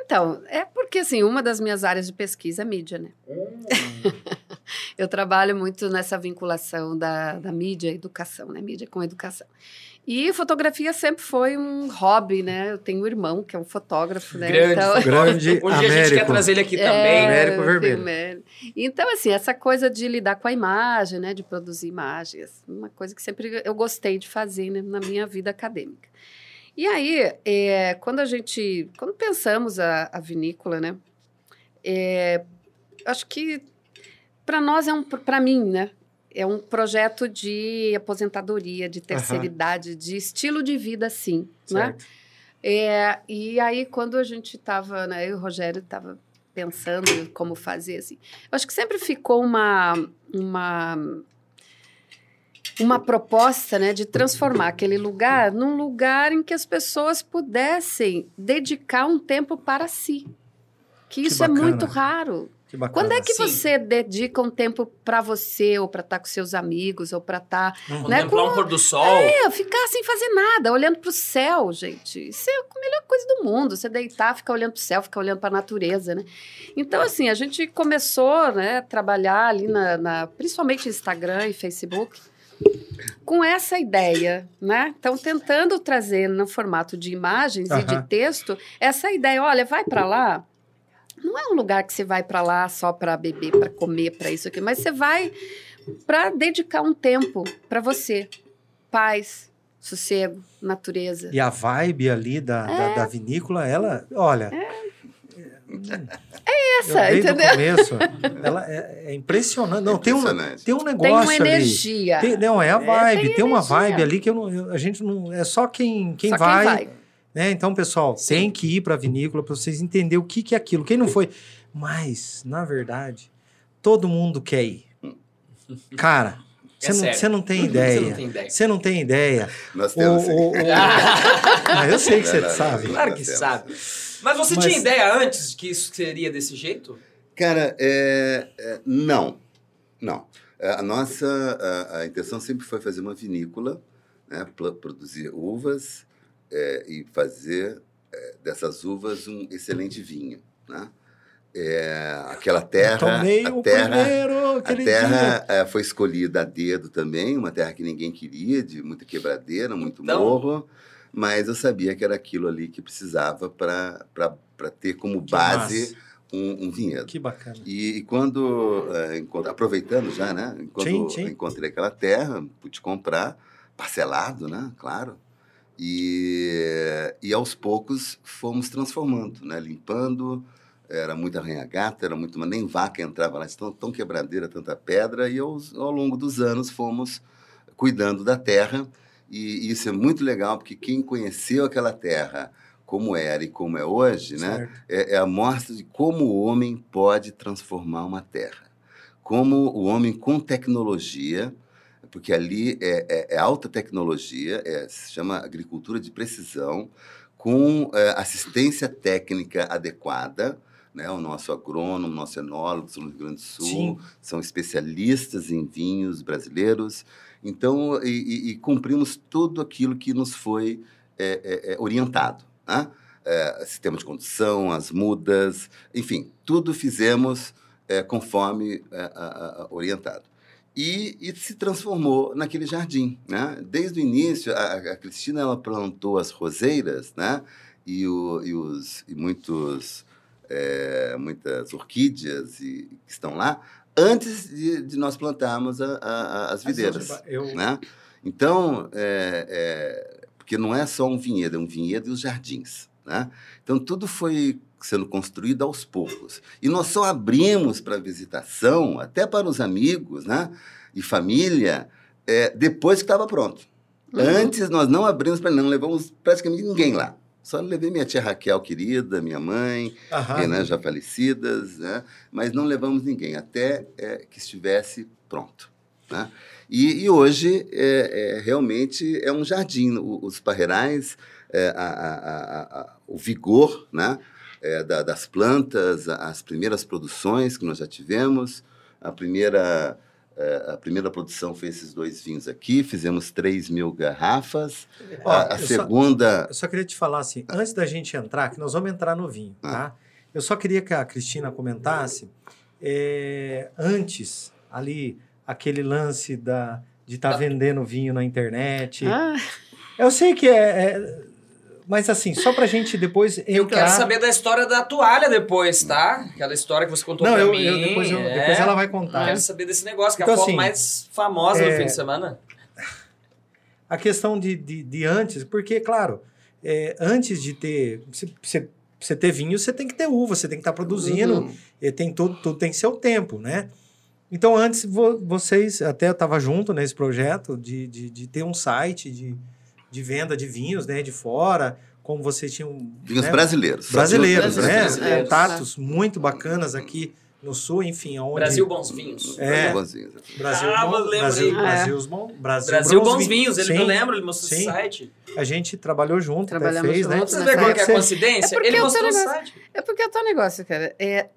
Então, é porque, assim, uma das minhas áreas de pesquisa é mídia, né? eu trabalho muito nessa vinculação da, da mídia e educação, né? Mídia com educação. E fotografia sempre foi um hobby, né? Eu tenho um irmão que é um fotógrafo, né? Grande então, Grande Um dia a gente quer Américo. trazer ele aqui É, também. Américo eu Vermelho. Américo. Então, assim, essa coisa de lidar com a imagem, né? De produzir imagens, uma coisa que sempre eu gostei de fazer né, na minha vida acadêmica. E aí, é, quando a gente, quando pensamos a, a vinícola, né? é, acho que para nós é um, para mim, né? É um projeto de aposentadoria, de terceira Aham. idade, de estilo de vida, sim, né? Certo. É, e aí, quando a gente estava, né, eu e o Rogério estava pensando em como fazer, assim, eu acho que sempre ficou uma, uma, uma proposta, né, de transformar aquele lugar num lugar em que as pessoas pudessem dedicar um tempo para si. Que Que isso é muito raro. Que bacana. Quando é que Sim. você dedica um tempo para você, ou para estar com seus amigos, ou para estar Uhum. né, Contemplar com- um pôr do sol. é, ficar sem fazer nada, olhando pro céu, gente. Isso é a melhor coisa do mundo. Você deitar, ficar olhando pro céu, ficar olhando pra natureza, né? Então, assim, a gente começou, né, a trabalhar ali na, na- principalmente Instagram e Facebook, com essa ideia, né? Então, tentando trazer no formato de imagens e de texto essa ideia, olha, vai pra lá. Não é um lugar que você vai pra lá só pra beber, pra comer, pra isso aqui, mas você vai para dedicar um tempo para você. Paz, sossego, natureza. E a vibe ali da, É. da, da vinícola, ela, olha. Essa, eu, desde entendeu? o começo, ela é, é impressionante. Não, tem um, tem um negócio Tem uma ali. energia. Tem- não, é a vibe, tem tem, uma energia. vibe ali que eu não, eu- a gente não. É só quem, quem, Só vai, né? Então, pessoal, Sim. tem que ir para a vinícola para vocês entenderem o que, que é aquilo. Quem não foi. Mas, na verdade, todo mundo quer ir. Cara, É você não, sério. você não tem Você ideia. não tem ideia. Você não tem ideia. Nós O- temos. o- o- Ah, eu sei que você Não, não, sabe. não. Claro que sabe. Mas você Mas- tinha ideia antes que isso seria desse jeito? Cara, é, é, não. Não. É, A nossa a, a intenção sempre foi fazer uma vinícola, né, produzir uvas é, e fazer é, dessas uvas um excelente vinho. Né? É, aquela terra. A terra primeiro a terra eh, foi escolhida a dedo também, uma terra que ninguém queria, de muita quebradeira, muito Então- morro, mas eu sabia que era aquilo ali que precisava para ter como Que base massa. um, um vinhedo. Que bacana. E, e quando, encont- aproveitando já, né? Quando Sim, sim. encontrei aquela terra, pude comprar, parcelado, né? Claro. E, e aos poucos fomos transformando, né? Limpando, era muita arranha-gata, era muito, mas nem vaca entrava lá, tão, tão quebradeira, tanta pedra, e aos, ao longo dos anos fomos cuidando da terra, e isso é muito legal, porque quem conheceu aquela terra como era e como é hoje, né? É, é a mostra de como o homem pode transformar uma terra. Como o homem com tecnologia, porque ali é, é- é alta tecnologia, é- se chama agricultura de precisão, com é, assistência técnica adequada. Né? O nosso agrônomo, o nosso enólogo do Rio Grande do Sul Sim. são especialistas em vinhos brasileiros. Então, e, e- cumprimos tudo aquilo que nos foi é, é, orientado. Né? Sistema de condução, as mudas, enfim, tudo fizemos conforme orientado. E, e, se transformou naquele jardim. Né? Desde o início, a, a Cristina ela plantou as roseiras né? e, o, e, os, e muitos, é, muitas orquídeas e, que estão lá antes de, de nós plantarmos a, as videiras. Eu... Né? Então, é, é, porque não é só um vinhedo, é um vinhedo e os jardins. Né? Então, tudo foi sendo construído aos poucos. E nós só abrimos para visitação, até para os amigos né? e família, é, depois que estava pronto. Uhum. Antes, nós não abrimos para não levamos praticamente ninguém lá. Só levei minha tia Raquel, querida, minha mãe, que, né, já falecidas, né? mas não levamos ninguém, até é, que estivesse pronto. Né? E, e hoje, é, é, realmente, é um jardim. os parreirais, é, a, a, a, o vigor né? É, da, das plantas, as primeiras produções que nós já tivemos, a primeira é, a primeira produção foi esses dois vinhos aqui, fizemos 3 mil garrafas. Ó, a, a eu segunda. Só, eu só queria te falar assim, antes da gente entrar, que nós vamos entrar no vinho, ah. tá? Eu só queria que a Cristina comentasse é, antes, ali, aquele lance da, de estar tá vendendo vinho na internet. Ah. Eu sei que é, é mas assim, só pra gente depois entrar... Eu quero saber da história da toalha depois, tá? Aquela história que você contou Não, pra eu, mim. Eu, depois, eu, é... depois ela vai contar. Eu quero saber desse negócio, que então, é a foto assim, mais famosa é... do fim de semana. A questão de, de, de antes, porque, claro, é, antes de ter... Você, você ter vinho, você tem que ter uva, você tem que estar tá produzindo, uhum. tem tudo, tudo tem seu tempo, né? Então, antes, vo, vocês, até eu estava junto nesse projeto de, de, de ter um site de de venda de vinhos, né, de fora, como vocês tinham... Vinhos né, brasileiros. Brasileiros, né? Brasileiros. Contatos muito bacanas aqui no sul, enfim, onde... Brasil Bons Vinhos. É. Brasil Bons Vinhos. Brasil, ah, bom, Brasil, ah, Brasil, é. bom, Brasil, Brasil Bons, Bons Vinhos, ele, eu lembro, ele mostrou sim. o site. A gente trabalhou junto, Trabalhamos fez, né? Você vê qual é a coincidência? É ele mostrou o site. É porque é o teu negócio, cara. É,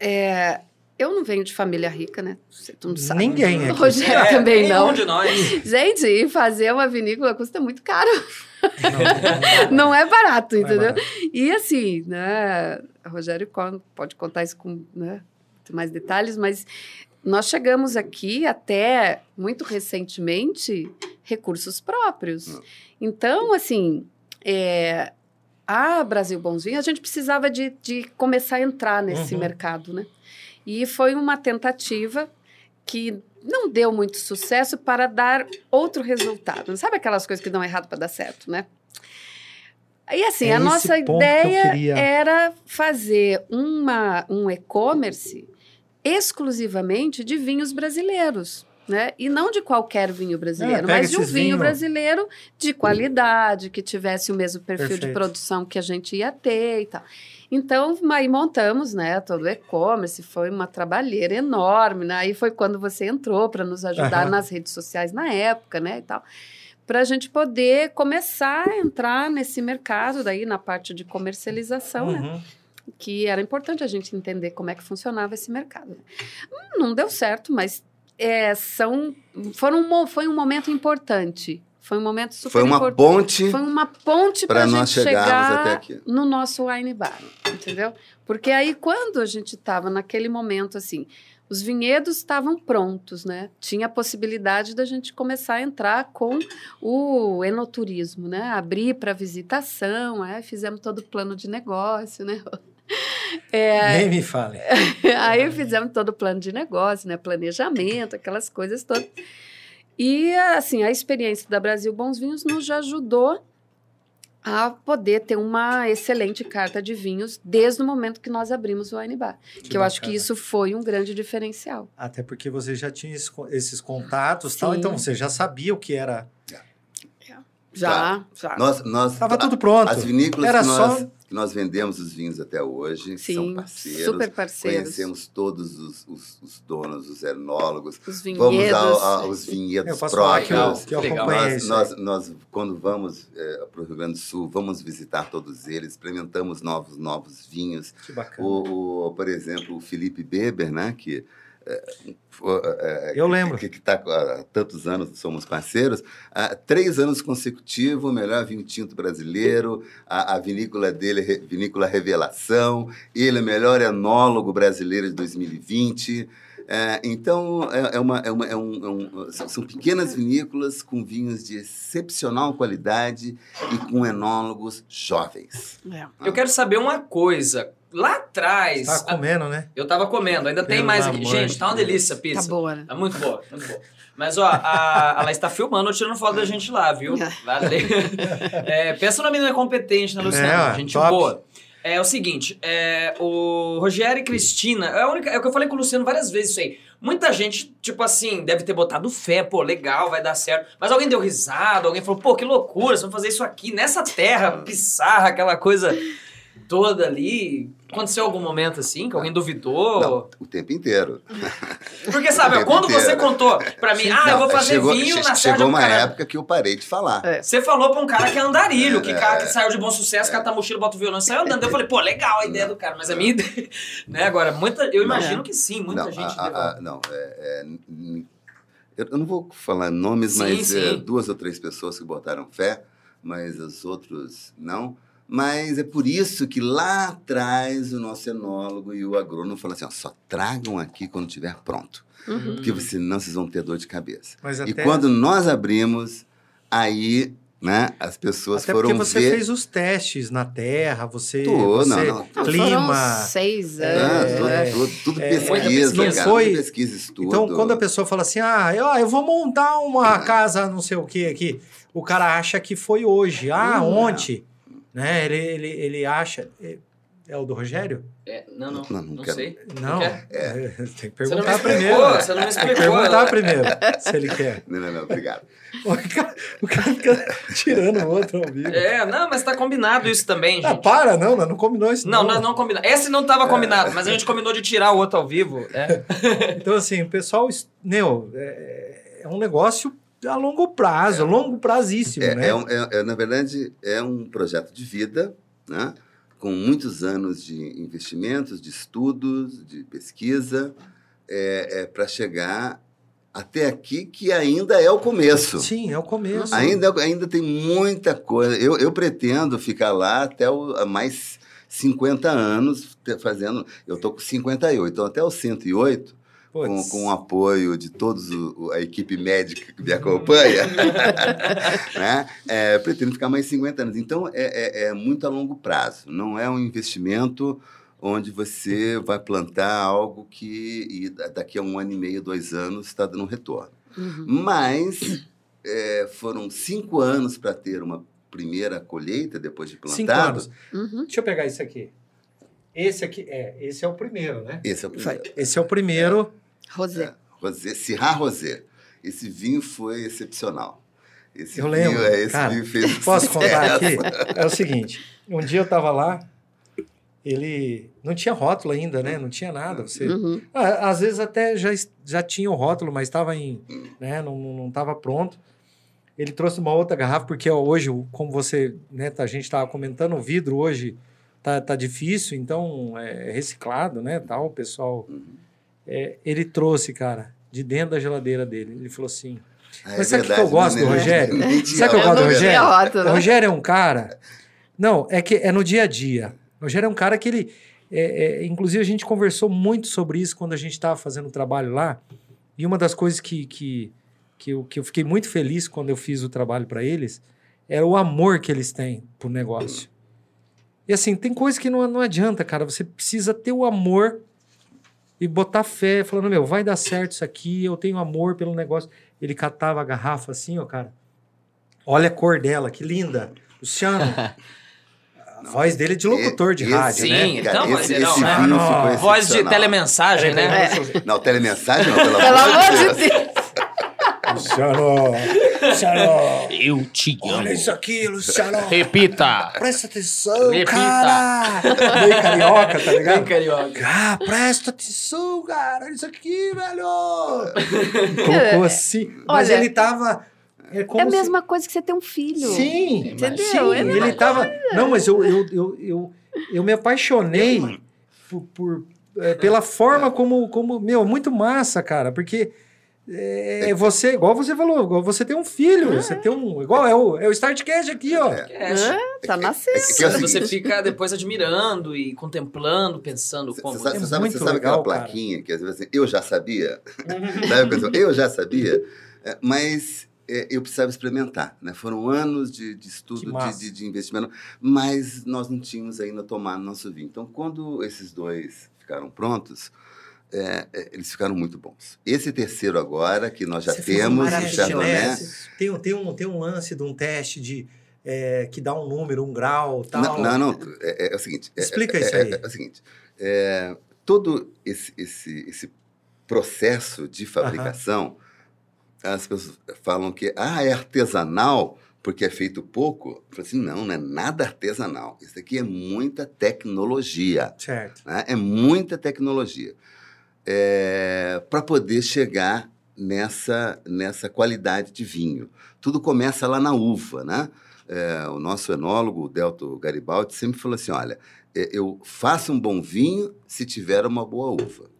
é, eu não venho de família rica, né? Tu não sabe. Ninguém aqui. O Rogério é, também não. de nós. Gente, fazer uma vinícola custa muito caro. Não, não, é barato, não é entendeu? É barato. E assim, né? O Rogério pode contar isso com né, mais detalhes, mas nós chegamos aqui até muito recentemente recursos próprios. Então, assim, é, a Brasil Bonzinho, a gente precisava de, de começar a entrar nesse uhum. mercado, né? E foi uma tentativa que não deu muito sucesso para dar outro resultado. Sabe aquelas coisas que dão errado para dar certo, né? E assim, é a nossa ideia era fazer uma, um e-commerce exclusivamente de vinhos brasileiros. Né? E não de qualquer vinho brasileiro, é, mas de um vinho, vinho, brasileiro de qualidade, que tivesse o mesmo perfil Perfeito. de produção que a gente ia ter e tal. Então, aí montamos, né, todo o e-commerce, foi uma trabalheira enorme, né? Aí foi quando você entrou para nos ajudar uhum. nas redes sociais na época, né, e tal. Para a gente poder começar a entrar nesse mercado daí, na parte de comercialização, né? uhum. né? Que era importante a gente entender como é que funcionava esse mercado. Não deu certo, mas é, são, foram, foi um momento importante foi um momento super Foi uma importante. ponte. Foi uma ponte para nós chegar até aqui. no nosso wine bar, entendeu? Porque aí quando a gente estava naquele momento assim, os vinhedos estavam prontos, né? Tinha a possibilidade da gente começar a entrar com o enoturismo, né? Abrir para visitação, é, fizemos todo o plano de negócio, né? É, Nem me fale. aí fizemos todo o plano de negócio, né? Planejamento, aquelas coisas todas. E, assim, a experiência da Brasil Bons Vinhos nos ajudou a poder ter uma excelente carta de vinhos desde o momento que nós abrimos o Wine Bar. Que, que eu acho que isso foi um grande diferencial. Até porque você já tinha esses contatos tal, então você já sabia o que era. Já, claro. já. Nós, nós, Estava tudo pronto. As vinícolas era que nós, só que nós vendemos os vinhos até hoje, Sim, são parceiros. super parceiros. Conhecemos todos os, os, os donos, os enólogos. Os vinhedos. Vamos ao, aos vinhedos eu próprios. Que eu, que eu nós, nós, nós, quando vamos é, para o Rio Grande do Sul, vamos visitar todos eles, experimentamos novos, novos vinhos. Que bacana. O, o, por exemplo, o Felipe Beber, né, que Eu lembro. Que está há tantos anos, somos parceiros. Há três anos consecutivos, o melhor vinho tinto brasileiro, a, a vinícola dele, Re- Vinícola Revelação. Ele é o melhor enólogo brasileiro de 2020. É, então, é, é uma, é uma- é um- é um- são- pequenas vinícolas com vinhos de excepcional qualidade e com enólogos jovens. É. Eu quero saber uma coisa. Lá atrás. Tá comendo, né? Eu tava comendo, ainda tem Pelo mais aqui. Gente, tá uma delícia a pizza. Tá boa, né? Tá muito boa, muito boa. Mas, ó, a, ela está filmando, tirando foto da gente lá, viu? Valeu. É, pensa numa menina competente, né, Luciana? É, gente top. boa. É o seguinte, é, o Rogério e Cristina, é, a única, é o que eu falei com o Luciano várias vezes isso aí. Muita gente, tipo assim, deve ter botado fé, pô, legal, vai dar certo. Mas alguém deu risada, alguém falou, pô, que loucura, vocês vão fazer isso aqui, nessa terra, pissarra, aquela coisa toda ali. Aconteceu algum momento assim, que alguém duvidou? Não, o tempo inteiro. Porque, sabe, quando inteiro. você contou pra mim, ah, eu Não, vou fazer chegou, vinho na Serra Chegou uma época que eu parei de falar. É. Você falou pra um cara que é andarilho, que, É. cara que saiu de bom sucesso, cata a mochila, bota o violão e sai andando. Eu falei, pô, legal a ideia do cara, mas a minha ideia. Né? Agora, muita, eu imagino que sim, muita não, gente. a- a- a- não, é- é, eu eu não vou falar nomes, Sim, mas é, sim. duas ou três pessoas que botaram fé, mas os outros não. Mas é por isso que lá atrás o nosso enólogo e o agrônomo falam assim: ó, só tragam aqui quando estiver pronto. Uhum. Porque senão vocês vão ter dor de cabeça. Mas E até, quando nós abrimos, aí né, as pessoas até foram porque você ver. fez os testes na terra, você, Tô, você não, não. Não, clima. Foram seis É, anos. tudo, né? tudo, tudo É, pesquisa, não cara, foi- tudo pesquisa, estudo. Então, quando a pessoa fala assim, ah, eu, ah, eu vou montar uma casa, não sei o que aqui, o cara acha que foi hoje, ah, Hum, ontem, né? Ele, ele, ele acha. é- É o do Rogério? É, não, não, Não, não, não sei. Não. quer? É, Tem que não perguntar explicou, primeiro. né? você não me Tem que explicou. perguntar primeiro se ele quer. Não, não, não, obrigado. O cara, o cara fica tirando o outro ao vivo. É, não, mas tá combinado isso também, Ah, gente. para, não, não combinou isso. Não, nós não combinamos. Esse não tava combinado, mas a gente combinou de tirar o outro ao vivo. É. Então, assim, o pessoal, es- meu, é, é um negócio a longo prazo, a longo prazíssimo, É, né? é é- é, na verdade, é um projeto de vida, né? com muitos anos de investimentos, de estudos, de pesquisa, é, para chegar até aqui, que ainda é o começo. Sim, é o começo. Ainda, ainda tem muita coisa. Eu, eu pretendo ficar lá até o, mais 50 anos fazendo. Eu estou com 58, então até os 108, com, com o apoio de todos o- o- a equipe médica que me acompanha, né? É, pretendo ficar mais 50 anos. Então é, é- é muito a longo prazo. Não é um investimento onde você vai plantar algo que e da- daqui a um ano e meio, dois anos, está dando um retorno. Uhum. Mas é, foram cinco anos para ter uma primeira colheita depois de Cinco plantado. anos. Uhum. Deixa eu pegar esse aqui. Esse aqui, é, esse é o primeiro, né? Esse é o primeiro. Esse é o primeiro. Rosé. Rosé, Syrah Rosé. Esse vinho foi excepcional. Esse Eu lembro, Vinho, é, esse cara, vinho fez Posso contar aqui? É o seguinte, um dia eu tava lá, ele não tinha rótulo ainda, né? Não tinha nada. Você, Uhum. Ah, Às vezes até já, já tinha o rótulo, mas estava em, né, não, não estava pronto. Ele trouxe uma outra garrafa, porque hoje, como você, né, tá- a gente estava comentando, o vidro hoje tá, tá difícil, então é reciclado, né, tal, o pessoal... é, ele trouxe, cara, de dentro da geladeira dele, ele falou assim... Ah, Mas sabe o que eu gosto do Rogério? Sabe o que eu gosto do Rogério? O Rogério é um cara. Não, é que é no dia a dia. O Rogério é um cara que ele. é- é, inclusive, a gente conversou muito sobre isso quando a gente estava fazendo o trabalho lá. E uma das coisas que, que, que, eu, que eu fiquei muito feliz quando eu fiz o trabalho para eles era o amor que eles têm pro negócio. E assim, tem coisa que não, não adianta, cara. Você precisa ter o amor e botar fé, falando, meu, vai dar certo isso aqui, eu tenho amor pelo negócio. Ele catava a garrafa assim, ó, cara. Olha a cor dela, que linda. Luciano. A voz dele é de locutor de Esse- rádio, Sim, né? então, esse, mas esse não, né? vinho Não, ficou Voz de telemensagem, né? É. Não, telemensagem não, pelo, Pelo amor Deus. de Deus. Luciano. Luciano. Eu te amo. Olha isso aqui, Luciano. Repita. Presta atenção, Repita. cara. Meio carioca, tá Bem ligado? carioca. Ah, presta atenção, cara. Olha isso aqui, velho. Colocou assim. Mas Olha, ele tava... É, como É a se- mesma coisa que você ter um filho. Sim, Entendeu? sim, É ele tava. Não, mas eu, eu, eu, eu, eu me apaixonei por, por- é, pela forma como, como. Meu, muito massa, cara, porque. É, você, igual você falou, igual você tem um filho, você tem um. Igual é o, é o Startcast aqui, ó. É, É, tá nascendo. é que é o você fica depois admirando e contemplando, pensando Você como. sabe, É você sabe, você sabe legal, aquela cara. plaquinha que às vezes assim, eu já sabia? sabe eu já sabia? É, mas é, eu precisava experimentar. Né? Foram anos de, de estudo, de, de, de investimento, mas nós não tínhamos ainda tomado nosso vinho. Então, quando esses dois ficaram prontos, é, é, eles ficaram muito bons. Esse terceiro agora, que nós já Você temos, o Chardonnay, né? Tem, um- tem, um, tem um lance de um teste de. é, que dá um número, um grau tal. Não, não, não. É, é o seguinte. é- Explica é, isso é- aí. É, o seguinte. é, todo esse, esse, esse processo de fabricação, as pessoas falam que ah, é artesanal porque é feito pouco. Eu falo assim, não, não é nada artesanal. Isso aqui é muita tecnologia. Certo. né? É muita tecnologia para poder chegar nessa, nessa qualidade de vinho. Tudo começa lá na uva, né? É, o nosso enólogo, o Delto Garibaldi, sempre falou assim, olha, é, eu faço um bom vinho se tiver uma boa uva.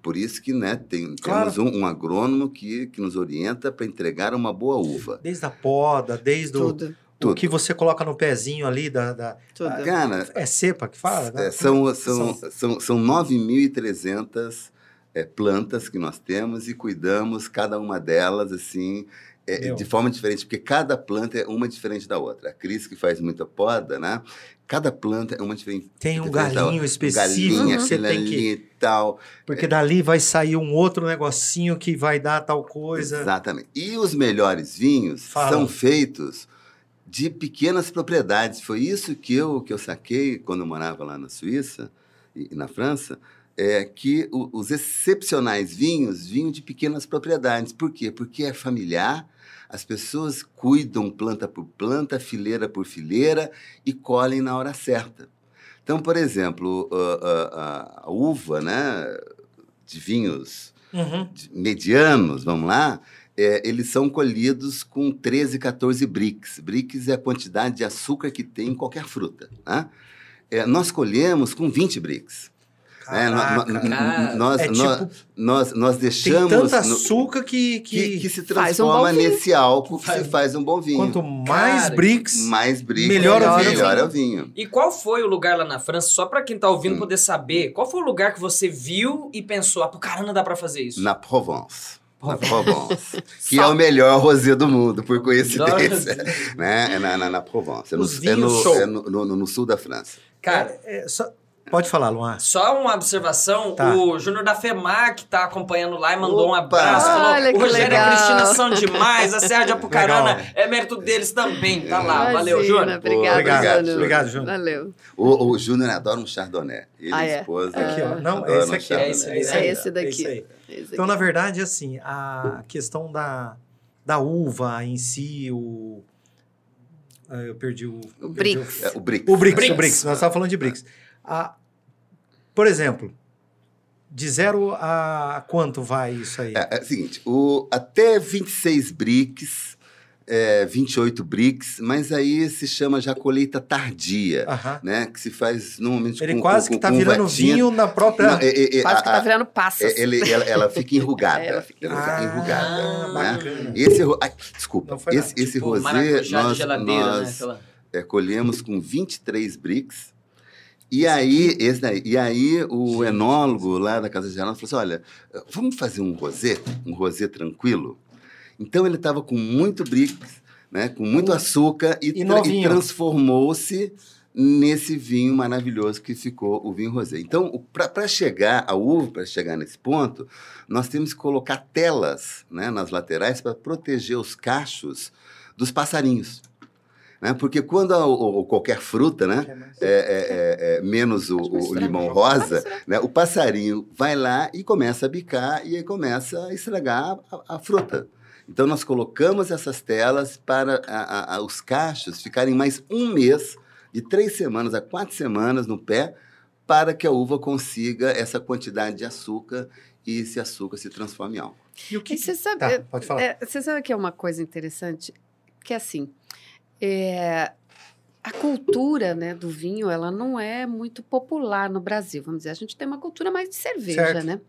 Por isso que né, tem, Claro. temos um, um agrônomo que, que nos orienta para entregar uma boa uva. Desde a poda, desde o, Tudo, o Tudo. que você coloca no pezinho ali da. da- tudo. Cara, é cepa que fala? É, né? são, são, são, são 9.300 é, plantas que nós temos e cuidamos cada uma delas assim é, de forma diferente, porque cada planta é uma diferente da outra. A Cris, que faz muita poda, né? Cada planta é uma diferente. Tem um galinho específico Galinha, que você tem que. e tal. Porque dali vai sair um outro negocinho que vai dar tal coisa. Exatamente. E os melhores vinhos Fala. são feitos de pequenas propriedades. Foi isso que eu, que eu saquei quando eu morava lá na Suíça e na França, é que os excepcionais vinhos vinham de pequenas propriedades. Por quê? Porque é familiar, as pessoas cuidam planta por planta, fileira por fileira e colhem na hora certa. Então, por exemplo, a, a- a- uva né, de vinhos Uhum. medianos, vamos lá, é, eles são colhidos com 13, 14 bricks. Bricks é a quantidade de açúcar que tem em qualquer fruta. Né? É, nós colhemos com 20 bricks. É, nó- Caraca. Cara, nós, é nós, tipo, nós, nós tem deixamos tanto no- açúcar que, que, que, que se um transforma vinho. nesse álcool que Faz- se faz um bom vinho. quanto mais Cara, bricks, mais bricks, melhor o vinho. melhor é o vinho. E qual foi o lugar lá na França, só pra quem tá ouvindo Hum. poder saber, qual foi o lugar que você viu e pensou, ah, pro caramba dá pra fazer isso? Na Provence. Na Provence. que é o melhor rosé do mundo, por coincidência. né? É na, na, na Provence. É no, é no, é no, no- no sul da França. Cara, É, é, só- pode falar, Luan. Só uma observação, Tá. o Júnior da FEMAC tá acompanhando lá e mandou um Opa! abraço. Falou, Olha o Rogério e a. Cristina são demais, a Serra de Apucarana Legal. é mérito deles também. Tá lá, valeu, Imagina, Júnior. Obrigada, Obrigado, Júnior. obrigado, Júnior. Valeu. O, o Júnior adora um chardonnay. Ele Ah, é? a esposa. Aqui, ó. Não, é esse um aqui. chardonnay. É esse esse né? É esse ó. daqui. esse aí. Esse Então, na verdade, assim, a questão da, da uva em si, o. ah, Eu perdi o. O perdi Brix. É, o Brix. O o Brix. Nós estávamos falando de Brix. A, por exemplo, de zero a quanto vai isso aí? É, é o seguinte, o, até 26 bricks, é, 28 bricks, mas aí se chama já colheita tardia, Aham. né? Que se faz normalmente Ele com quase com- que tá com virando uvatinha. vinho na própria. Não, é- é- é- Quase a- que tá a- virando passas. é- ele- ela, ela fica enrugada. É, ela fica ela fica enrugada. Ah, né? bacana. Esse, ai, desculpa, foi esse, esse Tipo, rosé nós, geladeira, né? nós Aquela- é, colhemos com 23 bricks. E aí, esse daí, e aí o enólogo lá da Casa Geral falou assim, olha, vamos fazer um rosé, um rosé tranquilo? Então ele estava com muito bricks, né, com muito açúcar e, E tra- e transformou-se nesse vinho maravilhoso que ficou o vinho rosé. Então, para chegar a uva, para chegar nesse ponto, nós temos que colocar telas né, nas laterais para proteger os cachos dos passarinhos. Né? Porque quando a- ou qualquer fruta, né, é, é, é, é, menos o, o limão rosa, né, o passarinho vai lá e começa a bicar e aí começa a estragar a, a fruta. Então nós colocamos essas telas para a- a- os cachos ficarem mais um mês, de três semanas a quatro semanas no pé, para que a uva consiga essa quantidade de açúcar e esse açúcar se transforme em álcool. E o que. E você sabe, Tá, pode falar. é, você sabe que é uma coisa interessante? Que é assim, é, a cultura né, do vinho ela não é muito popular no Brasil, vamos dizer. A gente tem uma cultura mais de cerveja, Certo. né?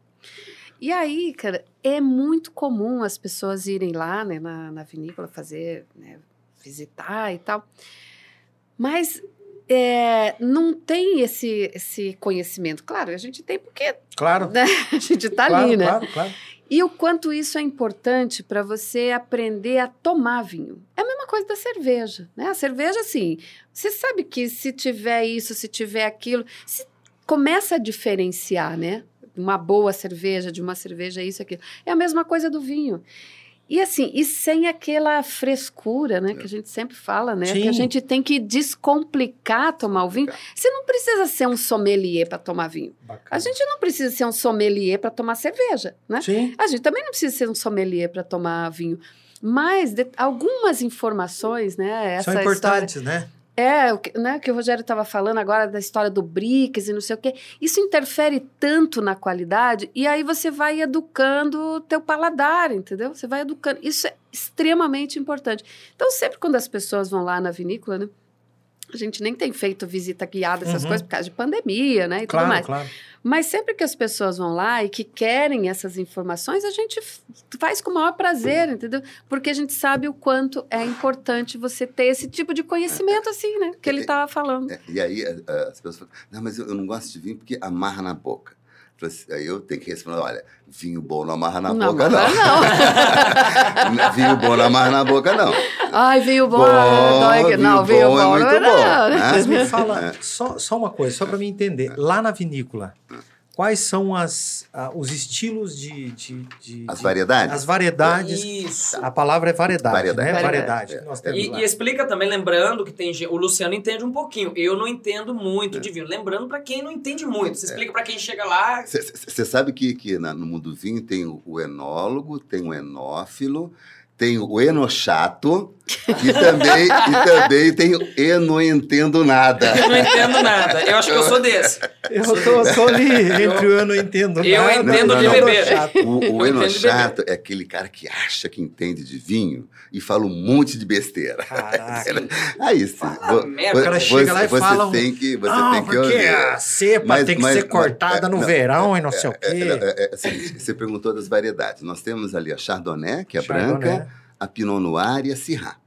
E aí, cara, é muito comum as pessoas irem lá né, na, na vinícola fazer, né, visitar e tal. Mas é, não tem esse, esse conhecimento. Claro, a gente tem porque Claro. né, a gente está claro, ali, né? Claro, claro. E o quanto isso é importante para você aprender a tomar vinho. É a mesma coisa da cerveja, né? A cerveja, assim, você sabe que se tiver isso, se tiver aquilo, se começa a diferenciar, né? Uma boa cerveja, de uma cerveja, isso, aquilo. É a mesma coisa do vinho. E assim, e sem aquela frescura, né? Que a gente sempre fala, né? Sim. Que a gente tem que descomplicar tomar o vinho. Você não precisa ser um sommelier para tomar vinho. Bacana. A gente não precisa ser um sommelier para tomar cerveja, né? Sim. A gente também não precisa ser um sommelier para tomar vinho. Mas de- algumas informações, né? São história. importantes, né? É, né, que o Rogério estava falando agora da história do BRICS e não sei o quê. Isso interfere tanto na qualidade e aí você vai educando o teu paladar, entendeu? Você vai educando. Isso é extremamente importante. Então, sempre quando as pessoas vão lá na vinícola, né? A gente nem tem feito visita guiada, essas Uhum. coisas, por causa de pandemia, né? E tudo Claro, mais. claro. Mas sempre que as pessoas vão lá e que querem essas informações, a gente faz com o maior prazer, entendeu? Porque a gente sabe o quanto é importante você ter esse tipo de conhecimento, assim, né? Que ele estava falando. É, e aí as pessoas falam, não, mas eu, eu não gosto de vinho porque amarra na boca. Falei assim, Aí eu tenho que responder, olha, vinho bom não amarra na Não, boca, mas não. vinho bom não amarra na boca, não. Ai, vinho bom, Bom, dói que- não, vinho vinho bom é bom, muito não, bom, não. né? Mas me fala só, só uma coisa, só para me entender. Lá na vinícola, quais são as, os estilos de, de, de- As de- variedades? as variedades? Isso. A palavra é variedade, Variedade. né? Variedade. Variedade. temos E, e explica também, lembrando que tem gente, o Luciano entende um pouquinho. Eu não entendo muito É. de vinho. Lembrando pra quem não entende muito. Você explica pra quem chega lá. Você sabe que, que na- no mundo do vinho tem o, o enólogo, tem o enófilo, tem o enochato e também, e também tem o eu não entendo nada. Eu não entendo nada. Eu acho que eu sou desse. Eu tô, tô ali entre o eu não entendo Eu nada. entendo de e o beber. chato. O, o Eu entendo de enochato é aquele cara que acha que entende de vinho e fala um monte de besteira. Caraca. Aí sim. Fala vo- merda. O cara você- chega lá e você fala um- Tem que, você ah, tem que porque ouvir. a cepa Mas- tem que mas- ser mas- cortada é, no não, verão e não sei o É, quê. é, é, é o seguinte, você perguntou das variedades. Nós temos ali a Chardonnay, que é Chardonnay. branca, a Pinot Noir e a Syrah.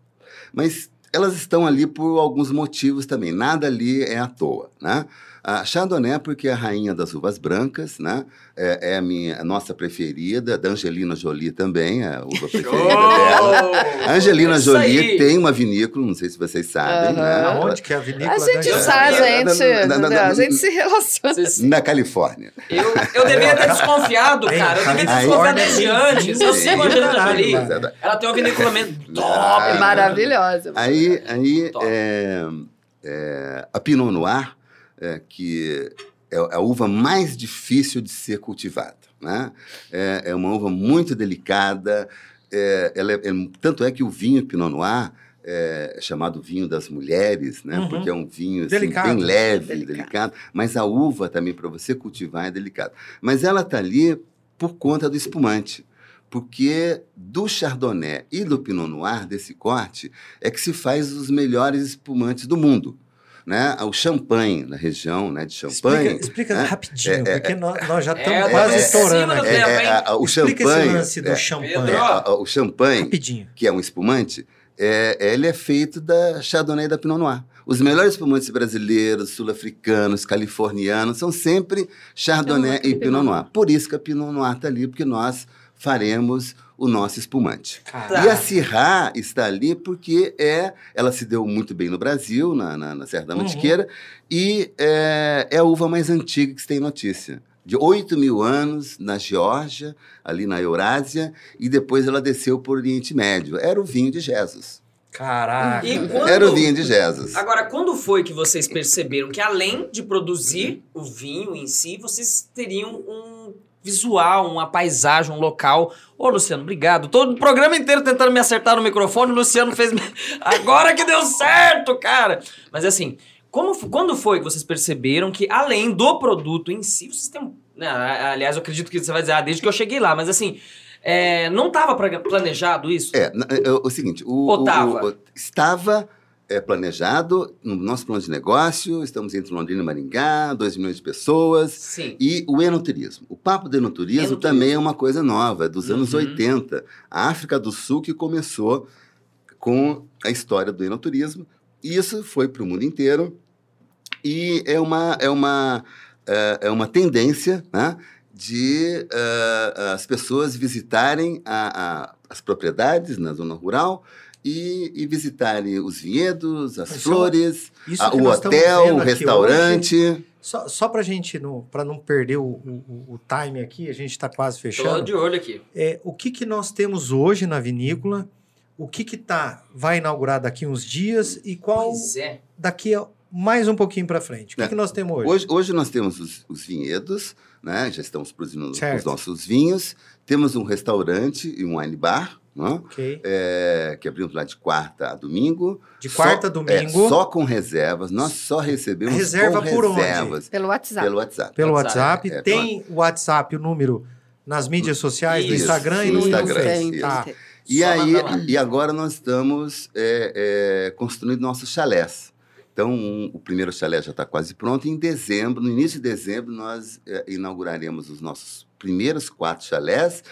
Mas elas estão ali por alguns motivos também. Nada ali é à toa, né? A Chardonnay, porque é a rainha das uvas brancas, né? É, é a minha, a nossa preferida, da Angelina Jolie também, é a uva preferida dela. A Angelina Isso Jolie aí. tem uma vinícola, não sei se vocês sabem, né? Aham. Aonde que é a vinícola? A gente da- sabe, gente, na- na- na- a gente se relaciona. Na Califórnia. Eu, eu devia ter desconfiado, cara. Eu devia ter desconfiado desde antes. Eu sei a Angelina Jolie. Ela tem uma vinícola mesmo Ah, top. Maravilhosa. Aí, aí é, é, a Pinot Noir, é, que é a uva mais difícil de ser cultivada. Né? É, é uma uva muito delicada. é, ela é- é- tanto é que o vinho Pinot Noir é chamado vinho das mulheres, né? Uhum. porque é um vinho assim, Delicado. bem leve, Delicado. delicado. Mas a uva também, para você cultivar, é delicado. Mas ela está ali por conta do espumante. Porque do Chardonnay e do Pinot Noir, desse corte, é que se faz os melhores espumantes do mundo. Né? O champanhe, na região né, de champanhe. Explica, explica né? rapidinho, É, é, porque nós, nós já É, estamos tá quase estourando aqui. É, é, o Explica champanhe. esse lance do é, champanhe. Pedro. é, a- a- o champanhe, Rapidinho. que é um espumante, é, ele é feito da Chardonnay e da Pinot Noir. Os melhores espumantes brasileiros, sul-africanos, californianos, são sempre Chardonnay e Pinot Noir. Por isso que a Pinot Noir está ali, porque nós faremos o nosso espumante. Cara, E a Syrah está ali porque é, ela se deu muito bem no Brasil, na, na, na Serra da Uhum. Mantiqueira, e é, é a uva mais antiga que se tem notícia. De 8 mil anos na Geórgia, ali na Eurásia, e depois ela desceu por Oriente Médio. Era o vinho de Jesus. Caraca. E quando- Era o vinho de Jesus. Agora, quando foi que vocês perceberam que além de produzir o vinho em si, vocês teriam um visual, uma paisagem, um local? Ô, Luciano, obrigado. Todo o programa inteiro tentando me acertar no microfone, o Luciano fez... Agora que deu certo, cara! Mas assim, como, quando foi que vocês perceberam que além do produto em si, vocês têm... né, aliás, eu acredito que você vai dizer, ah, desde que eu cheguei lá, mas assim... é, não estava planejado isso? É, é, é o seguinte, o, Ou o- o- estava é planejado no nosso plano de negócio, estamos entre Londrina e Maringá, 2 milhões de pessoas. Sim. E o enoturismo. O papo do enoturismo, Enoturismo. também é uma coisa nova, é dos anos Uhum. 80. A África do Sul que começou com a história do enoturismo. E isso foi para o mundo inteiro. E é uma, é uma, é, é uma tendência né, de eh, as pessoas visitarem a- a- as propriedades na zona rural e, e visitarem os vinhedos, as Mas flores, Isso a- o hotel, o restaurante. hoje, só só para gente, para não perder o, o, o time aqui, a gente está quase fechando. de olho aqui. É, o que, que nós temos hoje na vinícola? O que que tá, vai inaugurar daqui uns dias e qual Pois é. daqui a mais um pouquinho para frente? O que, É. que nós temos hoje? Hoje, hoje nós temos os, os vinhedos, né? já estamos produzindo Certo. os nossos vinhos. Temos um restaurante e um wine bar, né? Ok. É, que abrimos lá de quarta a domingo. De quarta a Só- domingo, é, só com reservas. Nós só recebemos Reserva com por onde? reservas. Pelo WhatsApp. Pelo WhatsApp. pelo WhatsApp, é, Tem o WhatsApp, o número nas mídias sociais, no Isso, Instagram e no no, no Instagram, isso. Tá. E Só aí, e agora nós estamos é, é, construindo nossos chalés. Então, um- o primeiro chalé já está quase pronto. Em dezembro, no início de dezembro, nós é, inauguraremos os nossos primeiros quatro chalés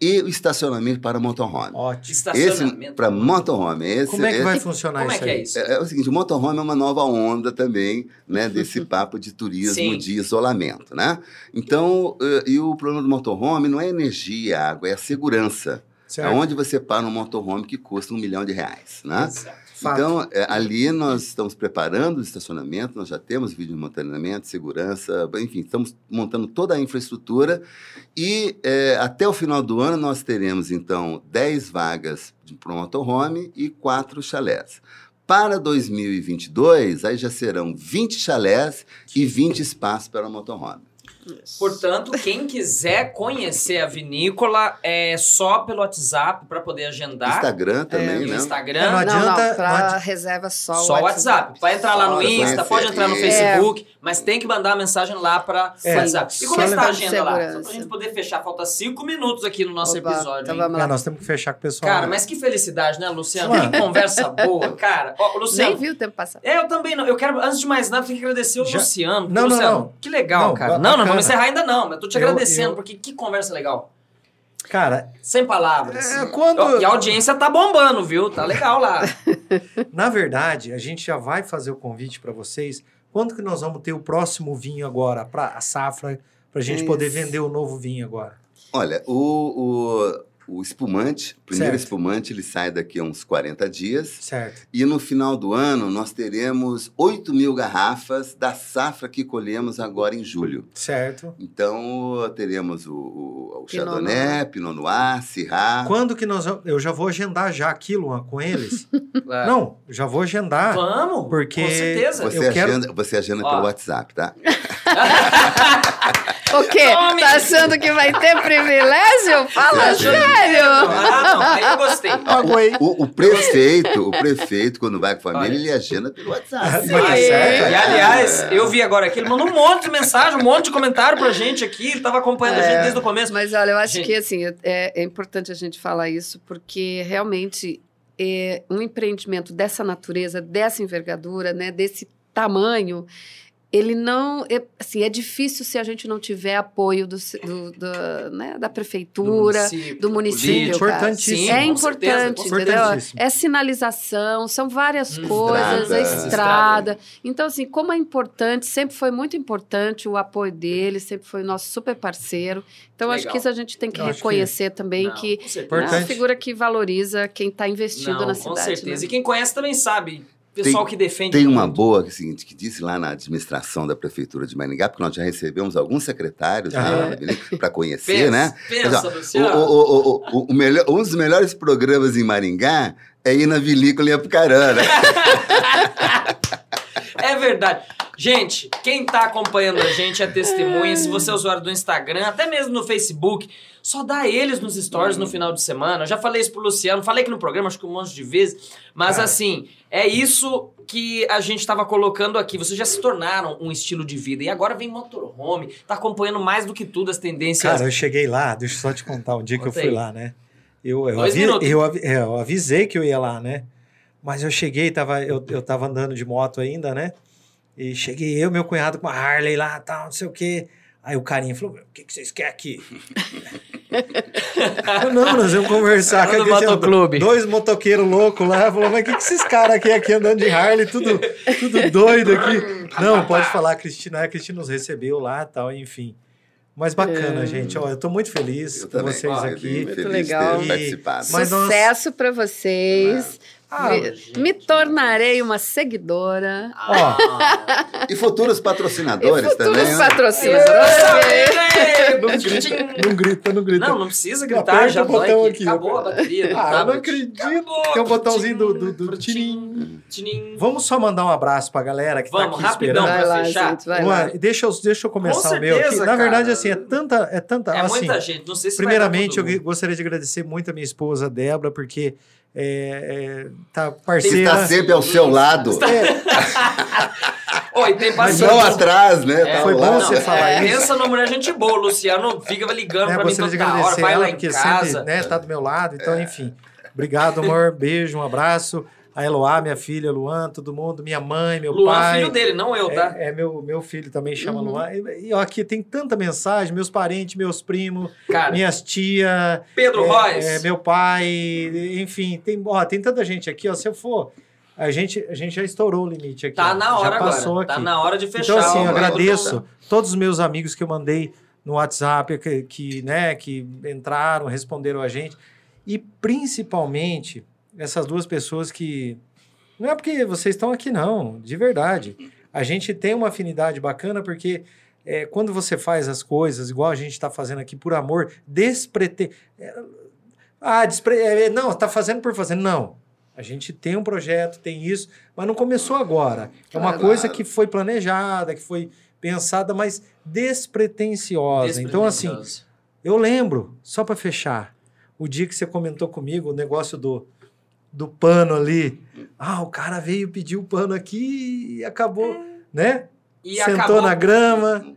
e o estacionamento para motorhome. Ótimo. Esse Estacionamento. para motorhome. Esse, Como é que vai esse- funcionar Como é isso que aí? é isso? é, é o seguinte, o motorhome é uma nova onda também, né, desse papo de turismo Sim. de isolamento, né? Então, eh, e o problema do motorhome não é energia, água, é a segurança. Certo? É onde você para um motorhome que custa um milhão de reais, né? Exato. Fato. Então, é, ali nós estamos preparando o estacionamento, nós já temos vídeo de monitoramento, segurança, enfim, estamos montando toda a infraestrutura e é, até o final do ano nós teremos, então, 10 vagas para o motorhome e 4 chalés. Para 2022, aí já serão 20 chalés e 20 espaços para o motorhome. Portanto, quem quiser conhecer a vinícola é só pelo WhatsApp para poder agendar. Instagram também, E o né? Instagram. É, não Não, adianta- não, não para adi- reserva só, Só o WhatsApp. Vai entrar lá no Só Insta, pode entrar no É. Facebook, mas tem que mandar a mensagem lá para É, WhatsApp. E só como é que está a agenda lá? Só Segurança. pra gente poder fechar. Falta cinco minutos aqui no nosso Oba, episódio. então vamos É, lá. nós temos que fechar com o pessoal. Cara, né? mas que felicidade, né, Luciano? Que conversa boa, cara. Ó, Nem Luciano, viu o tempo passar. é, eu também não. Eu quero, antes de mais nada, tenho que agradecer o Já- Luciano. Não, não, Luciano, não. Que legal, Não, cara. Não, não, vamos encerrar ainda não. Mas eu tô te Eu- agradecendo, eu- porque que conversa legal. Cara, Sem palavras. É, quando- E a audiência tá bombando, viu? Tá legal lá. na verdade, a gente já vai fazer o convite para vocês. Quando que nós vamos ter o próximo vinho agora, para a safra, para a gente poder Isso. vender o novo vinho agora? Olha, o, o, o espumante, o primeiro Certo. espumante, ele sai daqui a uns 40 dias. Certo. E no final do ano, nós teremos 8 mil garrafas da safra que colhemos agora em julho. Certo. Então, teremos o, o, o Pinot Chardonnay, Pinot Noir, Syrah. Quando que nós vamos... Eu já vou agendar já aqui, Luan, com eles. É. Não, já vou agendar. Vamos? Porque- Com certeza. eu Você quero- agenda, você agenda Ó. pelo WhatsApp, tá? O quê? Tome. Tá achando que vai ter privilégio? Fala Sim. sério! Ah, não. Aí eu gostei. O, o prefeito, o prefeito, quando vai com a família, Olha. ele agenda pelo WhatsApp. Tá Aí, certo. E aliás, eu vi agora aqui, ele mandou um monte de mensagem, um monte de comentário pra gente aqui. Ele tava acompanhando a gente É. desde o começo. Mas olha, eu acho Gente. que assim, é, é importante a gente falar isso, porque realmente é, um empreendimento dessa natureza, dessa envergadura, né, desse tamanho, ele não. É, assim, é difícil se a gente não tiver apoio do, do- do, né, da prefeitura. do município, Sim, cara. importantíssimo. Sim, é certeza, importante, com entendeu? É sinalização, são várias Hum. coisas, Estrada. é estrada. Então, assim, como é importante, sempre foi muito importante o apoio dele, sempre foi nosso super parceiro. Então, acho Legal. que isso a gente tem que Eu acho reconhecer também Não, que certeza. é uma figura que valoriza quem está investindo Não, na com cidade. certeza. né? E quem conhece também sabe. Pessoal que defende. Tem uma muito. boa que é seguinte, que disse lá na administração da Prefeitura de Maringá, porque nós já recebemos alguns secretários Ah. para conhecer, Pensa, né? pensa, Mas, Luciano. O- o- o melhor, um dos melhores programas em Maringá é ir na vinícola em Apucarana. É verdade. Gente, quem tá acompanhando a gente é testemunha. Se você é usuário do Instagram, até mesmo no Facebook, só dá eles nos stories no final de semana. Eu já falei isso pro Luciano, falei aqui no programa, acho que um monte de vezes. Mas Cara. assim, é isso que a gente tava colocando aqui. Vocês já se tornaram um estilo de vida. E agora vem motorhome, tá acompanhando mais do que tudo as tendências. Cara, eu cheguei lá, deixa eu só te contar um dia que eu fui lá, né? Eu, eu, avi- eu é, eu avisei que eu ia lá, né? Mas eu cheguei, tava, eu, eu tava andando de moto ainda, né? E cheguei eu, meu cunhado com a Harley lá, tal, não sei o quê. Aí o carinha falou: o que, que vocês querem aqui? eu, não, nós vamos conversar. Aqui, assim, motoclube. Dois motoqueiros loucos lá. Falou, mas o que, que esses caras aqui, aqui andando de Harley, tudo, tudo doido aqui? Não, pode falar, Cristina. A Cristina nos recebeu lá tal, enfim. Mas bacana, É. gente. Ó, eu tô muito feliz Eu com também. vocês aqui. Muito legal. nós- Sucesso pra vocês. Ah, me, gente. me tornarei uma seguidora. E futuros patrocinadores e futuros também, né? patrocinadores. não grita, não grita, não grita. Não, não precisa Aperta gritar, já o botão aqui. Acabou a bateria. Ah, eu não acredito. Acabou. Tem um botãozinho do, do, do tirim. Vamos só mandar um abraço pra galera que Vamos, tá aqui rapidão. esperando. Vai lá, fechar? gente, vai lá. deixa eu, deixa eu começar Com o meu aqui. certeza, Na verdade, cara. assim, é tanta. É, tanta, É assim, muita gente, não sei se Primeiramente, vai eu gostaria de agradecer muito a minha esposa, Débora, porque é, é, tá parceira. está sempre ao seu lado. Oi, tem paciência. não atrás, né? É, Tá foi bom você falar é, isso. Pensa numa mulher gente boa, Luciano fica ligando né, pra mim toda de hora, agradecer vai ela, lá em casa. sempre né, tá do meu lado. Então, enfim. Obrigado, amor. Beijo, um abraço. A Eloá, minha filha, Luan, todo mundo, minha mãe, meu Luan, pai. filho dele, não eu, tá? É, é meu, meu filho também chama Uhum. Luan. E, e, ó, aqui tem tanta mensagem, meus parentes, meus primos, Cara, minhas tias, Pedro é, Reis. é, meu pai, enfim, tem, ó, tem tanta gente aqui, ó. Se eu for, a gente, a gente já estourou o limite aqui. Tá ó, na hora já passou agora. Tá aqui. na hora de fechar. Então, assim, eu agradeço todos os meus amigos que eu mandei no WhatsApp, que, que, né, que entraram, responderam a gente. E principalmente essas duas pessoas que. Não é porque vocês estão aqui, não, de verdade. A gente tem uma afinidade bacana porque é, quando você faz as coisas, igual a gente está fazendo aqui por amor, desprete. é, ah, despre... é, não, está fazendo por fazer. Não. A gente tem um projeto, tem isso, mas não começou agora. É uma Claro. coisa que foi planejada, que foi pensada, mas despretensiosa. Então, assim, eu lembro, só para fechar, o dia que você comentou comigo o negócio do, do pano ali. Ah, o cara veio pedir o pano aqui e acabou, né? E Sentou acabou. na grama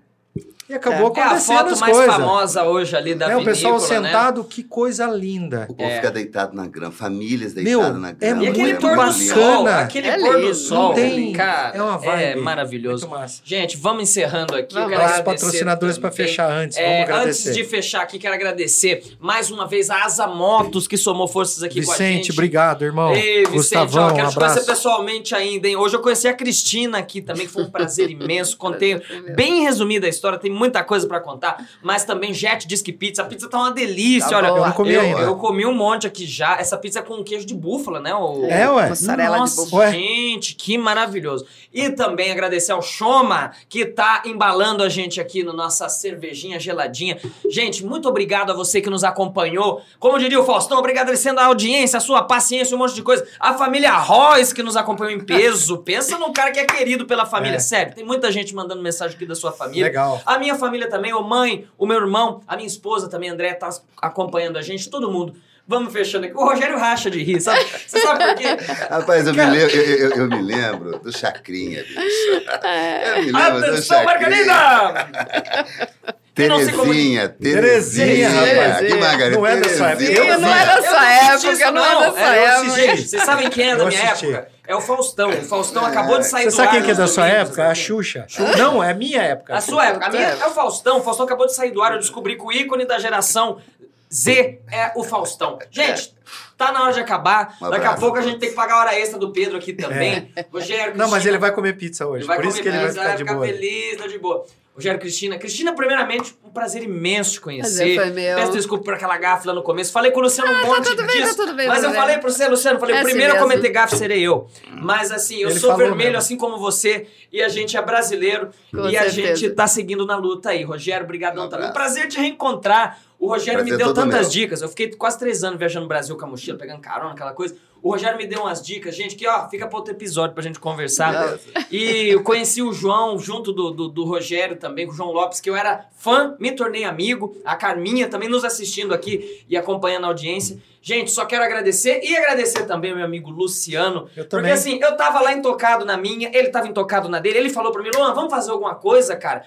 e acabou É a acontecendo foto as mais coisas. famosa hoje ali da É, o pessoal vinícola, né? sentado, que coisa linda. O povo É. fica deitado na grama, famílias Meu, deitadas na é grama. E aquele muito pôr do lindo. sol, bacana. aquele É pôr do sol, Não tem- cara, é uma vibe. é maravilhoso. Gente, vamos encerrando aqui. Eu Vamos quero. Os agradecer patrocinadores para fechar antes, É, vamos antes de fechar aqui, quero agradecer mais uma vez a Asa Motos, que somou forças aqui com a gente. Vicente, obrigado, irmão. Ei, Vicente, Gustavão, ó, quero um te conhecer pessoalmente ainda, hein? Hoje eu conheci a Cristina aqui também, que foi um prazer imenso. Contei bem resumida a história, tem muita coisa pra contar, mas também Jet Disque Pizza. A pizza tá uma delícia, Tá olha. boa. Eu não comi eu, ainda. eu comi um monte aqui já. Essa pizza é com queijo de búfala, né? O... É, ué. Mussarela de Nossa, búfala. Ué. gente, que maravilhoso. E também agradecer ao Choma, que tá embalando a gente aqui no nossa cervejinha geladinha. Gente, muito obrigado a você que nos acompanhou. Como diria o Faustão, obrigado agradecendo a audiência, a sua paciência, um monte de coisa. A família Royce, que nos acompanhou em peso. Pensa num cara que é querido pela família. É. Sério, tem muita gente mandando mensagem aqui da sua família. Legal. A minha família também, o mãe, o meu irmão, a minha esposa também, André, tá acompanhando a gente, todo mundo. Vamos fechando aqui. O Rogério racha de rir, sabe? Você sabe por quê? Rapaz, eu me, lembro, eu, eu- eu me lembro do Chacrinha, bicho. Eu me lembro do Atenção, Chacrinha. Margarida! Terezinha, Terezinha, Terezinha. rapaz. Que Margarida. Não é da sua época. Eu não é da sua não assisti época, isso, não é da sua eu época. Vocês sabem quem é da minha época? É o Faustão. O Faustão acabou de sair Você do sabe ar quem que é da sua domingos época? A aqui. Xuxa. Não, é a minha época. A sua época. A minha é o Faustão. O Faustão acabou de sair do ar. Eu descobri que o ícone da geração Z é o Faustão. Gente, tá na hora de acabar. Um Daqui a pouco a gente tem que pagar a hora extra do Pedro aqui também. Rogério, Não, mas ele vai comer pizza hoje. Ele vai por isso comer que ele vai pizza, ficar de boa. feliz, tá de boa. Rogério Cristina. Cristina, primeiramente, um prazer imenso te conhecer. Prazer foi meu. Peço desculpa por aquela gafe lá no começo. Falei com o Luciano um monte tudo bem, tá disso. tudo bem, mas tudo eu bem. falei pro você, Luciano, falei, É o assim primeiro a mesmo. cometer gafe serei eu. Mas assim, eu Ele sou vermelho mesmo. assim como você e a gente é brasileiro Com e a certeza. gente tá seguindo na luta aí. Rogério, brigadão Um também. Um prazer te reencontrar. O Rogério me Prazer deu todo tantas meu. dicas. Eu fiquei quase três anos viajando no Brasil com a mochila, pegando carona, aquela coisa. O Rogério me deu umas dicas, gente, que ó, fica para outro episódio pra gente conversar. Beleza. E eu conheci o João junto do, do, do Rogério também, com o João Lopes, que eu era fã, me tornei amigo. A Carminha também nos assistindo aqui e acompanhando a audiência. Gente, só quero agradecer e agradecer também ao meu amigo Luciano. Eu Porque também. assim, eu tava lá intocado na minha, ele tava intocado na dele. Ele falou pra mim, Luan, vamos fazer alguma coisa, cara?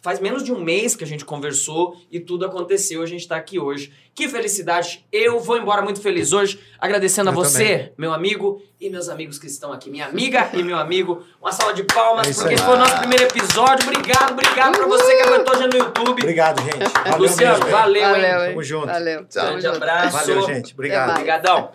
Faz menos de um mês que a gente conversou e tudo aconteceu. A gente está aqui hoje. Que felicidade! Eu vou embora muito feliz hoje, agradecendo Eu a você, também. meu amigo, e meus amigos que estão aqui. Minha amiga e meu amigo. Uma salva de palmas, É porque aí. foi o nosso primeiro episódio. Obrigado, obrigado pra você que aguentou já no YouTube. Obrigado, gente. Valeu Luciano, mesmo. valeu, Valeu, hein? hein? Tamo junto. Valeu. Tchau. Tamo Grande junto. abraço. Valeu, gente. Obrigado. Obrigadão.